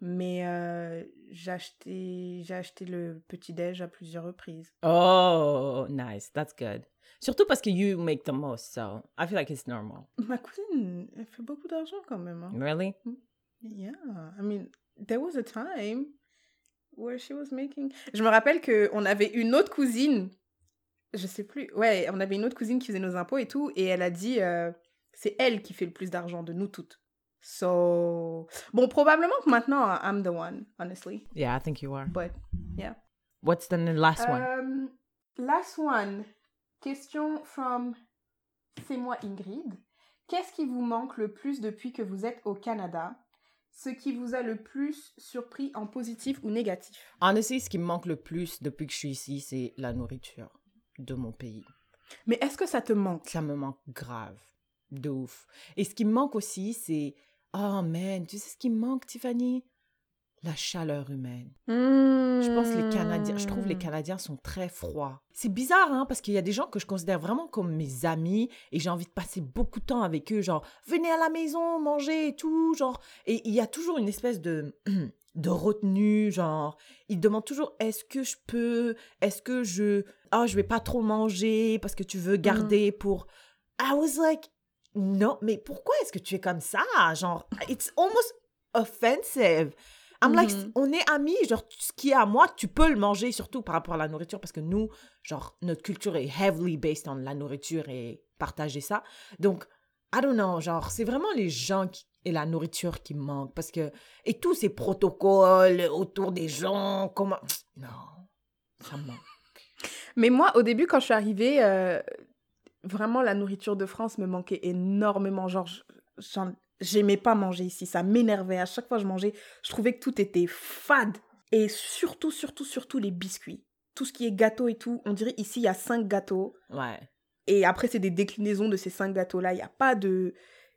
mais euh, j'ai acheté, j'ai acheté le petit-déj à plusieurs reprises. Oh, nice. That's good. Surtout parce que you make the most, so I feel like it's normal. Ma cousine, elle fait beaucoup d'argent quand même. hein. Really? Yeah, I mean, there was a time where she was making. Je me rappelle que on avait une autre cousine, je sais plus. Ouais, on avait une autre cousine qui faisait nos impôts et tout, et elle a dit, euh, c'est elle qui fait le plus d'argent de nous toutes. So, bon, probablement que maintenant I'm the one, honestly. Yeah, I think you are. But yeah. What's the last one? Um, last one. Question from C'est moi Ingrid. Qu'est-ce qui vous manque le plus depuis que vous êtes au Canada? Ce qui vous a le plus surpris en positif ou négatif? Honestly, ce qui me manque le plus depuis que je suis ici, c'est la nourriture de mon pays. Mais est-ce que ça te manque? Ça me manque grave. De ouf. Et ce qui me manque aussi, c'est. Oh man, tu sais ce qui me manque, Tiffany? La chaleur humaine. Je pense que les Canadiens, je trouve les Canadiens sont très froids. C'est bizarre, hein, parce qu'il y a des gens que je considère vraiment comme mes amis et j'ai envie de passer beaucoup de temps avec eux, genre venez à la maison, manger et tout, genre. Et il y a toujours une espèce de de retenue, genre ils demandent toujours est-ce que je peux, est-ce que je, oh je vais pas trop manger parce que tu veux garder pour. I was like non, mais pourquoi est-ce que tu es comme ça, genre? It's almost offensive. I'm like, Mhm. on est amis, genre, ce qui est à moi, tu peux le manger, surtout par rapport à la nourriture, parce que nous, genre, notre culture est heavily based on la nourriture et partager ça. Donc, I don't know, genre, c'est vraiment les gens qui- et la nourriture qui manquent, parce que, et tous ces protocoles autour des gens, comment, non, ça manque. Mais moi, au début, quand je suis arrivée, euh, vraiment, la nourriture de France me manquait énormément. Genre, je- j'en- j'aimais pas manger ici. Ça m'énervait. À chaque fois que je mangeais, je trouvais que tout était fade. Et surtout, surtout, surtout les biscuits. Tout ce qui est gâteau et tout. On dirait ici, il y a cinq gâteaux. Ouais. Et après, c'est des déclinaisons de ces cinq gâteaux-là. Il n'y a pas de,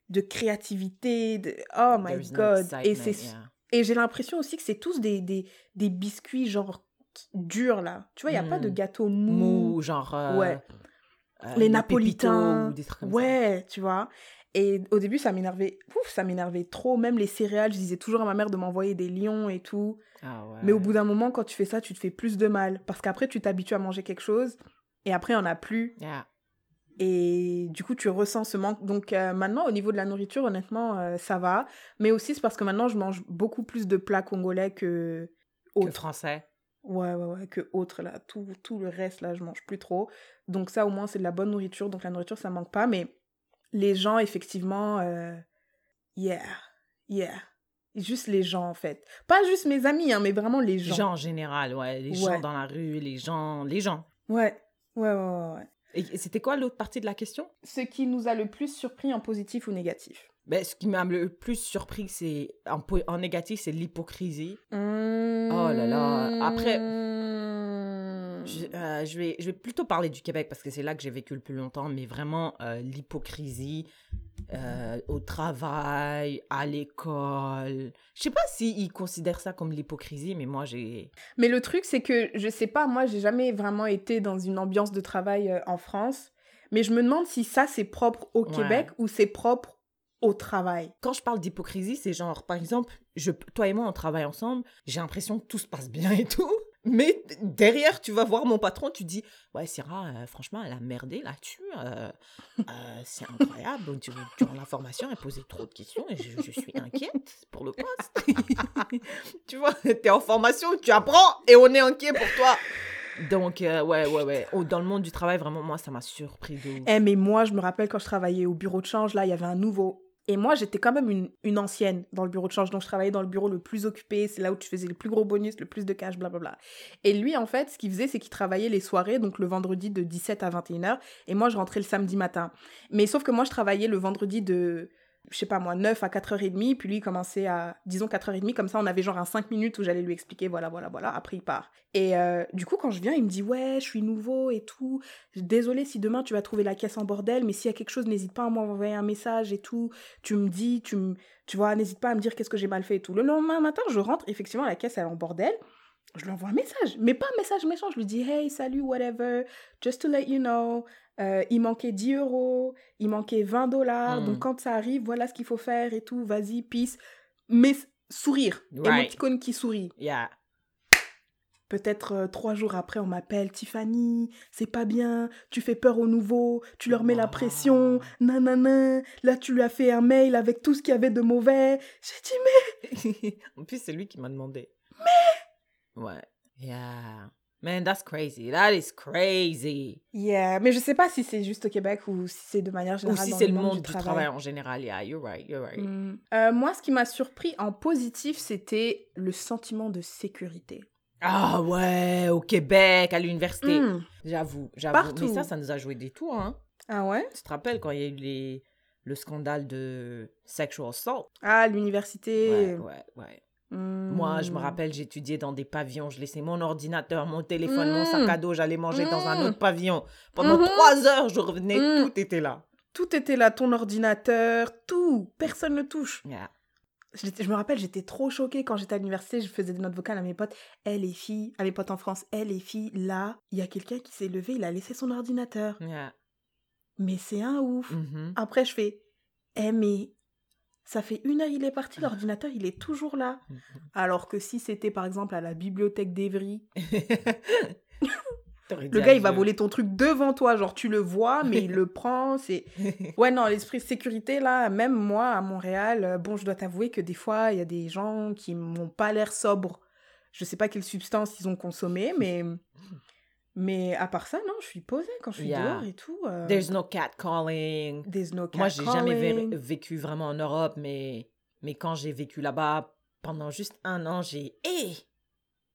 de créativité. De... Oh my There's no God. Et, c'est yeah. et j'ai l'impression aussi que c'est tous des, des, des biscuits genre durs, là. Tu vois, il n'y a pas de Mm. gâteau mou. Mou, genre, euh, Ouais. euh, Les napolitains. pépitos ou des trucs comme ça. Ouais, tu vois. Et au début, ça m'énervait. Ouf, ça m'énervait trop. Même les céréales, je disais toujours à ma mère de m'envoyer des lions et tout. Ah ouais. Mais au bout d'un moment, quand tu fais ça, tu te fais plus de mal. Parce qu'après, tu t'habitues à manger quelque chose. Et après, on n'a plus. Yeah. Et du coup, tu ressens ce manque. Donc euh, maintenant, au niveau de la nourriture, honnêtement, euh, ça va. Mais aussi, c'est parce que maintenant, je mange beaucoup plus de plats congolais que Que français. Ouais, ouais, ouais, que autres, là. Tout, tout le reste, là, je mange plus trop. Donc ça, au moins, c'est de la bonne nourriture. Donc la nourriture, ça manque pas. Mais les gens, effectivement, euh, yeah, yeah. Juste les gens, en fait. Pas juste mes amis, hein, mais vraiment les Les gens. gens en général, ouais. Les Ouais. gens dans la rue, les gens, les gens. Ouais, ouais, ouais, ouais. Et et c'était quoi l'autre partie de la question? Ce qui nous a le plus surpris en positif ou négatif ben, Ce qui m'a le plus surpris, c'est en, en négatif, c'est l'hypocrisie. Oh là là. Après. Je, euh, je vais, je vais plutôt parler du Québec parce que c'est là que j'ai vécu le plus longtemps, mais vraiment euh, l'hypocrisie euh, au travail, à l'école. Je sais pas s'ils considèrent ça comme l'hypocrisie, mais moi j'ai. Mais le truc, c'est que je sais pas, moi, j'ai jamais vraiment été dans une ambiance de travail en France. Mais je me demande si ça, c'est propre au Ouais. Québec ou c'est propre au travail. Quand je parle d'hypocrisie, c'est genre, par exemple, je, toi et moi, on travaille ensemble, j'ai l'impression que tout se passe bien et tout. Mais derrière, tu vas voir mon patron, tu dis Ouais, Sarah, euh, franchement, elle a merdé là-dessus. euh, euh, c'est incroyable. Tu- Durant la formation, elle posait trop de questions et je, suis inquiète pour le poste. tu vois, t'es en formation, tu apprends et on est inquiet pour toi. Donc, ouais, ouais, ouais. Oh, dans le monde du travail, vraiment, moi, ça m'a surpris. Eh, mais moi, je me rappelle quand je travaillais au bureau de change, là, il y avait un nouveau. Et moi, j'étais quand même une, ancienne dans le bureau de change. Donc, je travaillais dans le bureau le plus occupé. C'est là où tu faisais le plus gros bonus, le plus de cash, blablabla. Et lui, en fait, ce qu'il faisait, c'est qu'il travaillait les soirées, donc le vendredi de 17 à 21h. Et moi, je rentrais le samedi matin. Mais sauf que moi, je travaillais le vendredi de, je sais pas moi, 9 à 4h30. Puis lui, commençait à, disons, 4h30. Comme ça, on avait genre un 5 minutes où j'allais lui expliquer, voilà, voilà, voilà. Après, il part. Et euh, du coup, quand je viens, il me dit, ouais, je suis nouveau et tout. Désolé si demain tu vas trouver la caisse en bordel, mais s'il y a quelque chose, n'hésite pas à m'envoyer un message et tout. Tu me dis, tu me, tu vois, n'hésite pas à me dire qu'est-ce que j'ai mal fait et tout. Le lendemain matin, je rentre, effectivement, la caisse elle est en bordel. Je lui envoie un message, mais pas un message méchant. Je lui dis, hey, salut, whatever, just to let you know. euh, il manquait 10 euros, il manquait 20 dollars. Mm. Donc quand ça arrive, voilà ce qu'il faut faire et tout. Vas-y, peace. Mais sourire. Right. Émoticône qui sourit. Yeah. Peut-être euh, trois jours après, on m'appelle Tiffany, c'est pas bien, tu fais peur aux nouveaux, tu leur mets la pression, nanana. Là, tu lui as fait un mail avec tout ce qu'il y avait de mauvais. J'ai dit, mais en plus, c'est lui qui m'a demandé. Ouais. Yeah. Man, that's crazy. That is crazy. Yeah, mais je sais pas si c'est juste au Québec ou si c'est de manière Ou générale. si dans c'est le monde du du travail en général. Yeah, you're right, you're right. Mm. Euh, moi, ce qui m'a surpris en positif, c'était le sentiment de sécurité. Ah ouais, au Québec, à l'université. Mm. J'avoue, j'avoue. Partout. Mais ça, ça nous a joué des tours, hein. Ah ouais? Tu te rappelles quand il y a eu les... le scandale de sexual assault? Ah, l'université. Ouais, ouais, ouais. Mm. Moi, je me rappelle, j'étudiais dans des pavillons, je laissais mon ordinateur, mon téléphone, mon Mm. sac à dos, j'allais manger dans un Mm. autre pavillon. Pendant Mhm. trois heures, je revenais, Mm. tout était là. Tout était là, ton ordinateur, tout. Personne ne touche. Yeah. Je me rappelle, j'étais trop choquée quand j'étais à l'université. Je faisais des notes vocales à mes potes. Elle les filles, à mes potes en France, elle les filles, là, il y a quelqu'un qui s'est levé, il a laissé son ordinateur. Yeah. Mais c'est un ouf. Mhm. Après, je fais, eh mais ça fait une heure, il est parti, l'ordinateur, il est toujours là. Alors que si c'était par exemple à la bibliothèque d'Evry, le gars il va voler ton truc devant toi, genre tu le vois, mais il le prend, c'est... Ouais, non, l'esprit de sécurité, là, même moi, à Montréal, euh, bon, je dois t'avouer que des fois, il y a des gens qui m'ont pas l'air sobres. Je sais pas quelle substance ils ont consommé, mais... Mais à part ça, non, je suis posée quand je suis Yeah. dehors et tout. euh, There's no catcalling. There's no Moi, j'ai jamais vécu vraiment en Europe, mais, mais quand j'ai vécu là-bas, pendant juste un an, j'ai... Hey!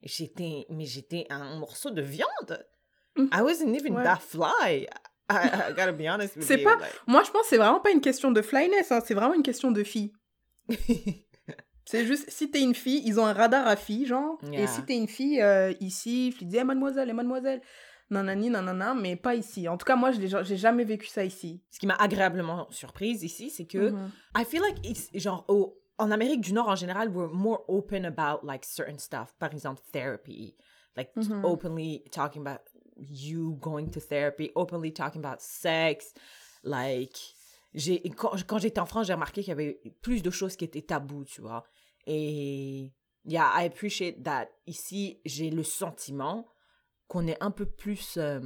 J'étais... Mais j'étais un morceau de viande. Mm. I wasn't even Ouais. that fly. I, I gotta be honest with you. pas- like- Moi, je pense que c'est vraiment pas une question de flyness, hein, c'est vraiment une question de fille. C'est juste, si t'es une fille, ils ont un radar à filles, genre. Yeah. Et si t'es une fille, euh, ici, ils disent, Eh, mademoiselle, eh, mademoiselle. Nanani, nanana, mais pas ici. En tout cas, moi, je j'ai jamais vécu ça ici. Ce qui m'a agréablement surprise ici, c'est que Mhm. I feel like it's genre en Amérique du Nord en général, we're more open about like certain stuff. Par exemple, therapy, like Mhm. openly talking about you going to therapy, openly talking about sex, like quand, quand j'étais en France, j'ai remarqué qu'il y avait plus de choses qui étaient tabous, tu vois. Et yeah, I appreciate that. Ici, j'ai le sentiment qu'on est un peu plus euh,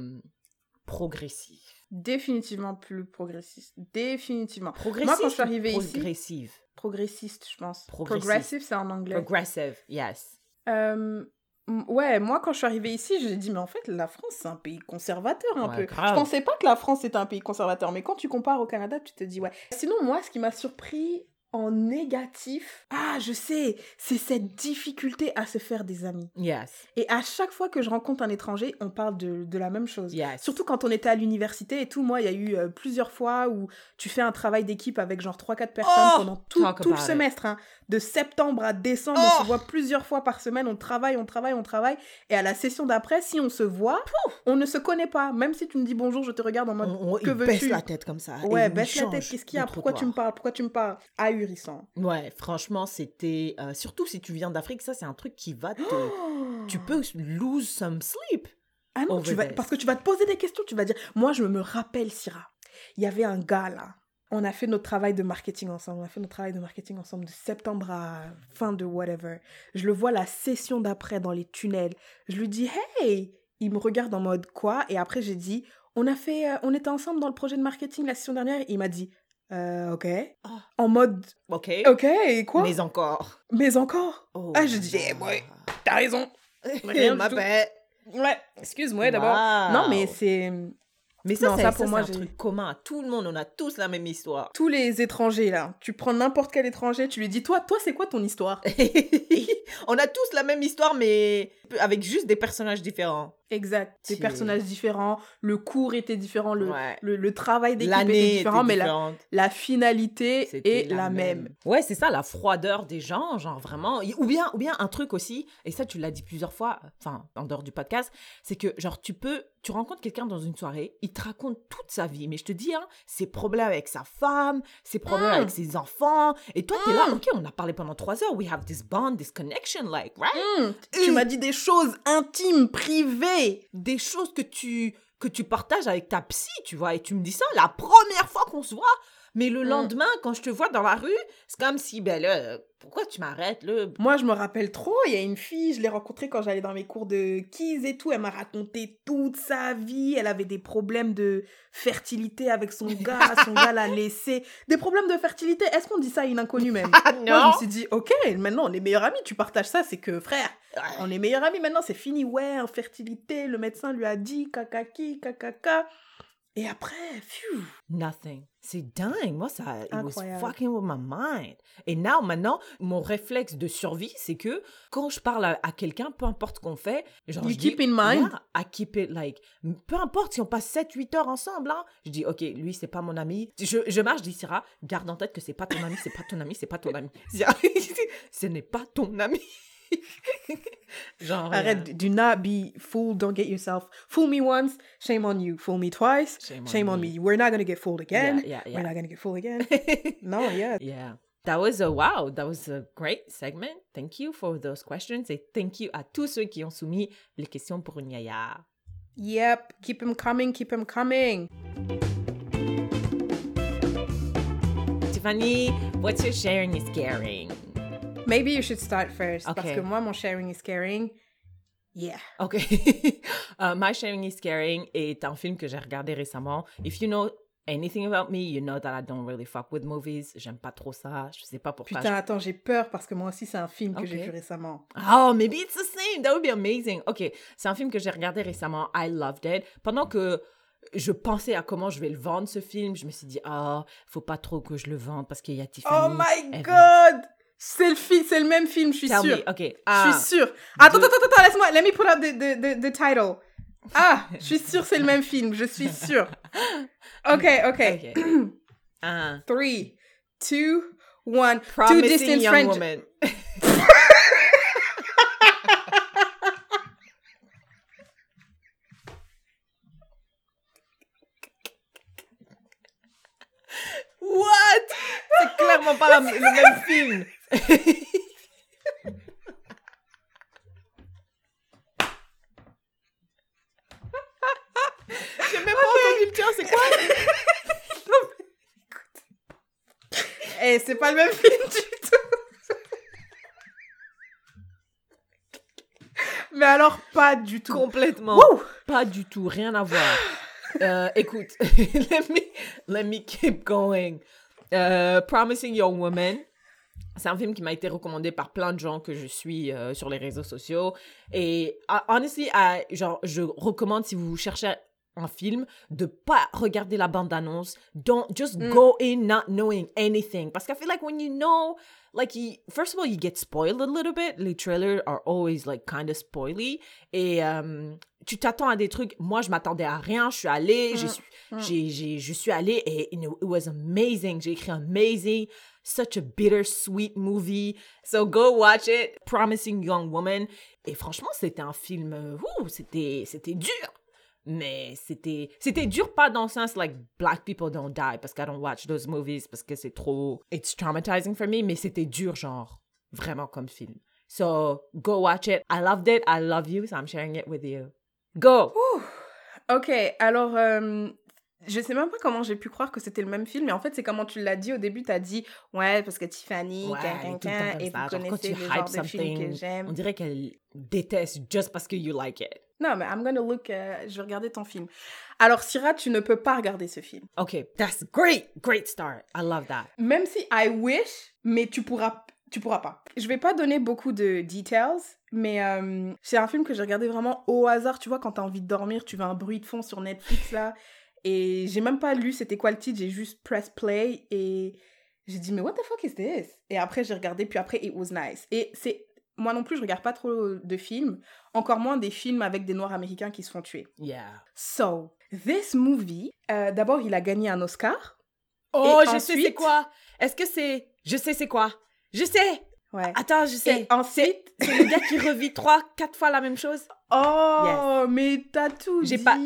progressif. Définitivement plus progressiste. Définitivement. Progressif. quand je suis arrivée ici- progressive? Progressiste, je pense. Progressif. Progressive, c'est en anglais. Progressive, yes. Euh, ouais, moi, quand je suis arrivée ici, j'ai dit, mais en fait, la France, c'est un pays conservateur un Ouais, peu. grave. Je pensais pas que la France était un pays conservateur, mais quand tu compares au Canada, tu te dis, ouais. Sinon, moi, ce qui m'a surpris en négatif, ah, je sais, c'est cette difficulté à se faire des amis. Yes. Et à chaque fois que je rencontre un étranger, on parle de, de la même chose. Yes. Surtout quand on était à l'université et tout, moi, il y a eu euh, plusieurs fois où tu fais un travail d'équipe avec genre 3-4 personnes Oh, pendant tout, le it. semestre. hein. De septembre à décembre, Oh. on se voit plusieurs fois par semaine, on travaille, on travaille, on travaille. Et à la session d'après, si on se voit, on ne se connaît pas. Même si tu me dis bonjour, je te regarde en mode On, on- que il baisse veux-tu la tête comme ça. Ouais, baisse la tête, qu'est-ce qu'il y a? Pourquoi tu me parles? Pourquoi tu me parles? Ahurissant. Ouais, franchement, c'était... euh, surtout si tu viens d'Afrique, ça, c'est un truc qui va te... Tu peux lose some sleep. Ah non, tu vas, parce que tu vas te poser des questions, tu vas dire, moi je me rappelle Syrah, il y avait un gars là, on a fait notre travail de marketing ensemble, on a fait notre travail de marketing ensemble de septembre à fin de whatever. Je le vois la session d'après dans les tunnels, je lui dis, hey, il me regarde en mode quoi, et après j'ai dit, on a fait, euh, on était ensemble dans le projet de marketing la session dernière, il m'a dit, euh, ok, Ah. en mode, OK. ok, et quoi, mais, Mais encore. encore, Oh Ah, je dis, eh, ouais. t'as raison, Rien Ma bête. ouais, excuse-moi d'abord. Non mais c'est... Mais ça, Non, c'est ça, ça, pour c'est moi, un j'ai- truc commun. Tout le monde, on a tous la même histoire. tous les étrangers là, tu prends n'importe quel étranger, tu lui dis toi, toi c'est quoi ton histoire? On a tous la même histoire, mais avec juste des personnages différents. Exact. Des personnages différents, le cours était différent, le, Ouais. le, le travail d'équipe était était différent, mais la, finalité est la, même. Ouais, c'est ça, la froideur des gens, genre vraiment. Ou bien, ou bien un truc aussi, et ça, tu l'as dit plusieurs fois, enfin, en dehors du podcast, c'est que, genre, tu peux, tu rencontres quelqu'un dans une soirée, il te raconte toute sa vie, mais je te dis, hein, ses problèmes avec sa femme, ses problèmes Mm. avec ses enfants, et toi, t'es là, Mm. ok, on a parlé pendant trois heures, we have this bond, this connection, like, right? Hum, tu m'as dit des choses intimes, privées. Des choses que tu, que tu partages avec ta psy, tu vois, et tu me dis ça, la première fois qu'on se voit, Mais le Mm. lendemain, quand je te vois dans la rue, c'est comme si, ben là, pourquoi tu m'arrêtes, là? Moi, je me rappelle trop, il y a une fille, je l'ai rencontrée quand j'allais dans mes cours de keys et tout. Elle m'a raconté toute sa vie. Elle avait des problèmes de fertilité avec son gars. Son gars l'a laissé. Des problèmes de fertilité. Est-ce qu'on dit ça à une inconnue même? Ah Moi, je me suis dit, ok, maintenant on est meilleurs amis. Tu partages ça, c'est que frère, on est meilleurs amis maintenant, c'est fini. Ouais, infertilité, le médecin lui a dit kakaki, kakaka. Et après, phew. Nothing. C'est dingue. Moi, ça, it was Incroyable. fucking with my mind. Et now, maintenant, mon réflexe de survie, c'est que quand je parle à, à quelqu'un, peu importe ce qu'on fait, genre, You je keep dis, in mind. I keep it like, peu importe si on passe 7-8 heures ensemble, hein, je dis, OK, lui, c'est pas mon ami. Je, je marche, je dis, Sarah, garde en tête que c'est pas ton ami, c'est pas ton ami, c'est pas ton ami. Ce n'est pas ton ami. genre, Arrête, euh, do not be fooled, don't get yourself. Fool me once, shame on you. Fool me twice, Shame shame, on on, me. me. We're not gonna get fooled again. Yeah, yeah, We're not gonna get fooled again. no, yeah. Yeah. That was a wow. That was a great segment. Thank you for those questions. Et thank you à tous ceux qui ont soumis les questions pour une yaya. Yep. Keep him coming, keep him coming. Tiffany, what's your sharing is caring? Maybe you should start first. Parce Okay. que moi, mon sharing is caring. Yeah. Ok. Uh, My Sharing is Caring est un film que j'ai regardé récemment. If you know anything about me, you know that I don't really fuck with movies. J'aime pas trop ça. Je sais pas pourquoi. Putain, attends, j'ai peur parce que moi aussi, c'est un film que j'ai vu récemment. Oh, maybe it's the same. That would be amazing. Ok, c'est un film que j'ai regardé récemment. I loved it. Pendant que je pensais à comment je vais le vendre, ce film, je me suis dit, ah, faut pas trop que je le vende parce qu'il y a Tiffany. Oh my god! C'est le, c'est le même film, je suis Tell sûre. me, ok. Je ah, suis sûre. Attends, deux- attends, attends, attends, laisse-moi. Let me pull up the, the, the, the title. Ah, je suis sûre, c'est le même film. Je suis sûre. Ok, ok. ok. Ah, Three, two, one. Two Promising distant Young friends. Woman. C'est clairement pas la- le même film. J'ai même pas entendu le tien, c'est quoi? Eh, c'est pas le même film du tout. Mais alors, pas du tout. Complètement. Wouh! Pas du tout, rien à voir. Euh, écoute, let, me, let me keep going. Euh, Promising Young Woman. C'est un film qui m'a été recommandé par plein de gens que je suis euh, sur les réseaux sociaux. Et uh, honestly, genre, je recommande si vous cherchez un film de pas regarder la bande annonce. Don't just Mm. go in not knowing anything. Parce qu'I feel like when you know, like, you, first of all, you get spoiled a little bit. Les trailers are always like kind of spoily. Et euh, tu t'attends à des trucs. Moi, je m'attendais à rien. Je suis allée, je Mm. suis, Mm. j'ai, j'ai, je suis allée et it was amazing. J'ai écrit amazing. Such a bittersweet movie. So go watch it. Promising Young Woman. Et franchement, c'était un film. euh, ouh, c'était, c'était dur. Mais c'était, c'était dur pas dans le sens like black people don't die parce que I don't watch those movies parce que c'est trop, it's traumatizing for me. Mais c'était dur genre vraiment comme film. So go watch it. I loved it. I love you. So I'm sharing it with you. Go. Ok, alors, euh, je sais même pas comment j'ai pu croire que c'était le même film, mais en fait, c'est comment tu l'as dit au début, t'as dit, ouais, parce que Tiffany, Ouais, quelqu'un, et vous Genre, tu connaissez le hype genre de film que something, On j'aime. dirait qu'elle déteste just parce que you like it. Non, mais I'm gonna look, euh, je vais regarder ton film. Alors, Syrah, tu ne peux pas regarder ce film. Okay, that's great. Great start. I love that. Même si I wish, mais tu pourras, tu pourras pas. Je vais pas donner beaucoup de details, mais euh, c'est un film que j'ai regardé vraiment au hasard. Tu vois, quand t'as envie de dormir, tu veux un bruit de fond sur Netflix là. Et j'ai même pas lu c'était quoi le titre, j'ai juste press play et j'ai dit mais what the fuck is this? Et après j'ai regardé, puis après it was nice. Et c'est moi non plus, je regarde pas trop de films, encore moins des films avec des noirs américains qui se font tuer. Yeah. So, this movie, euh, d'abord il a gagné un Oscar. Oh, je sais c'est quoi. Est-ce que c'est... Je sais c'est quoi. Je sais. Ouais. Attends, je sais. Et ensuite, C'est le gars qui revit trois, quatre fois la même chose. Oh, mais t'as tout J'ai pas-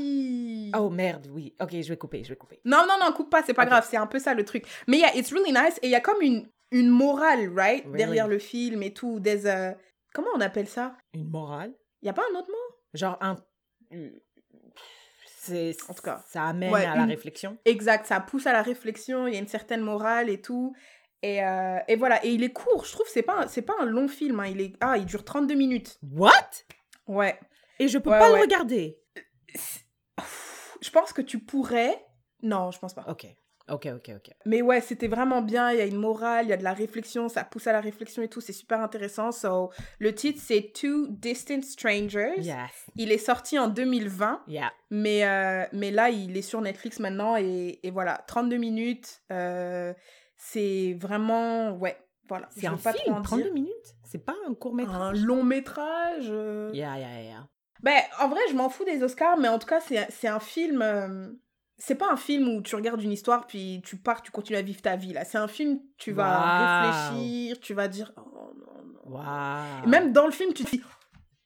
Oh merde, oui. Ok, je vais couper, je vais couper. Non, non, non, coupe pas, c'est pas grave, c'est un peu ça le truc. Mais yeah, it's really nice. Et il y a comme une, une morale, right? Really? Derrière le film et tout. Des, Comment on appelle ça? Une morale? Il y a pas un autre mot? Genre un... c'est En tout cas. ça amène Ouais, à la une- réflexion? Exact, ça pousse à la réflexion, il y a une certaine morale et tout. Et, euh, et voilà, et il est court, je trouve, c'est pas, c'est pas un long film, hein, il, est, ah, il dure 32 minutes. What? Ouais. Et je peux Ouais, pas ouais. le regarder. Je pense que tu pourrais. Non, je pense pas. Ok, ok, ok, ok. Mais ouais, c'était vraiment bien. Il y a une morale, il y a de la réflexion, ça pousse à la réflexion et tout. C'est super intéressant. So, le titre, c'est Two Distant Strangers. Yes, Il est sorti en 2020, yeah. mais, euh, mais là, il est sur Netflix maintenant. Et, et voilà, 32 minutes. euh, c'est vraiment. Ouais, voilà. C'est un pas film, 32 dire. minutes? C'est pas un court métrage? Un long métrage. euh. Yeah, yeah, yeah. Ben, en vrai, je m'en fous des Oscars, mais en tout cas, c'est un film. euh, C'est pas un film où tu regardes une histoire puis tu pars, tu continues à vivre ta vie là. C'est un film, tu vas Wow. réfléchir, tu vas dire oh non non. Wow. Même dans le film, tu te dis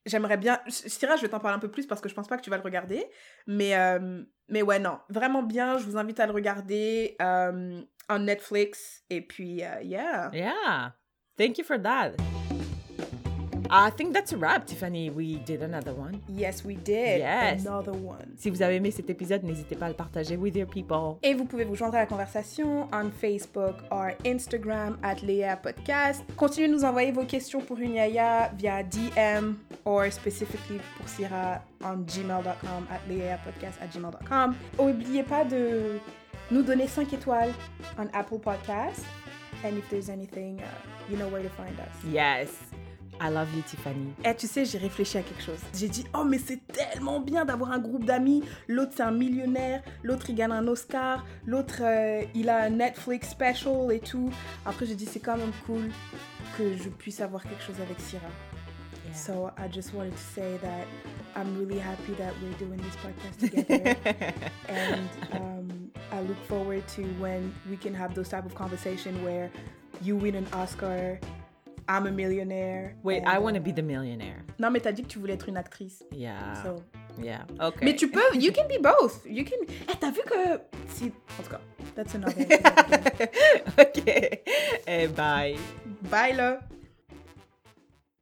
j'aimerais bien. Syrah, je vais t'en parler un peu plus parce que je pense pas que tu vas le regarder, mais euh, mais ouais non, vraiment bien. Je vous invite à le regarder euh, en Netflix et puis euh, yeah. Yeah. Thank you for that. I think that's a wrap, Tiffany. We did another one. Yes, we did. Yes. Another one. Si vous avez aimé cet épisode, n'hésitez pas à le partager with your people. Et vous pouvez vous joindre à la conversation on Facebook or Instagram at Léa Podcast. Continuez de nous envoyer vos questions pour une yaya via DM or specifically pour Syrah on gmail.com at Podcast at gmail.com. N'oubliez pas de nous donner 5 étoiles on Apple Podcast. And if there's anything, uh, you know where to find us. Yes. I love you, Tiffany. Eh, tu sais, j'ai réfléchi à quelque chose. J'ai dit, oh, mais c'est tellement bien d'avoir un groupe d'amis. L'autre, c'est un millionnaire. L'autre, il gagne un Oscar. L'autre, euh, il a un Netflix special et tout. Après, j'ai dit, c'est quand même cool que je puisse avoir quelque chose avec Syrah. Yeah. So, I just wanted to say that I'm really happy that we're doing this podcast together. and um, I look forward to when we can have those type of conversation where you win an Oscar, I'm a millionaire. Wait, I want to be the millionaire. Non, mais t'as dit que tu voulais être une actrice. Yeah. So. Yeah. Okay. Mais tu peux, you can be both. You can. Eh, t'as vu que. Si, en tout cas, that's another. again. okay. Eh, bye. Bye là.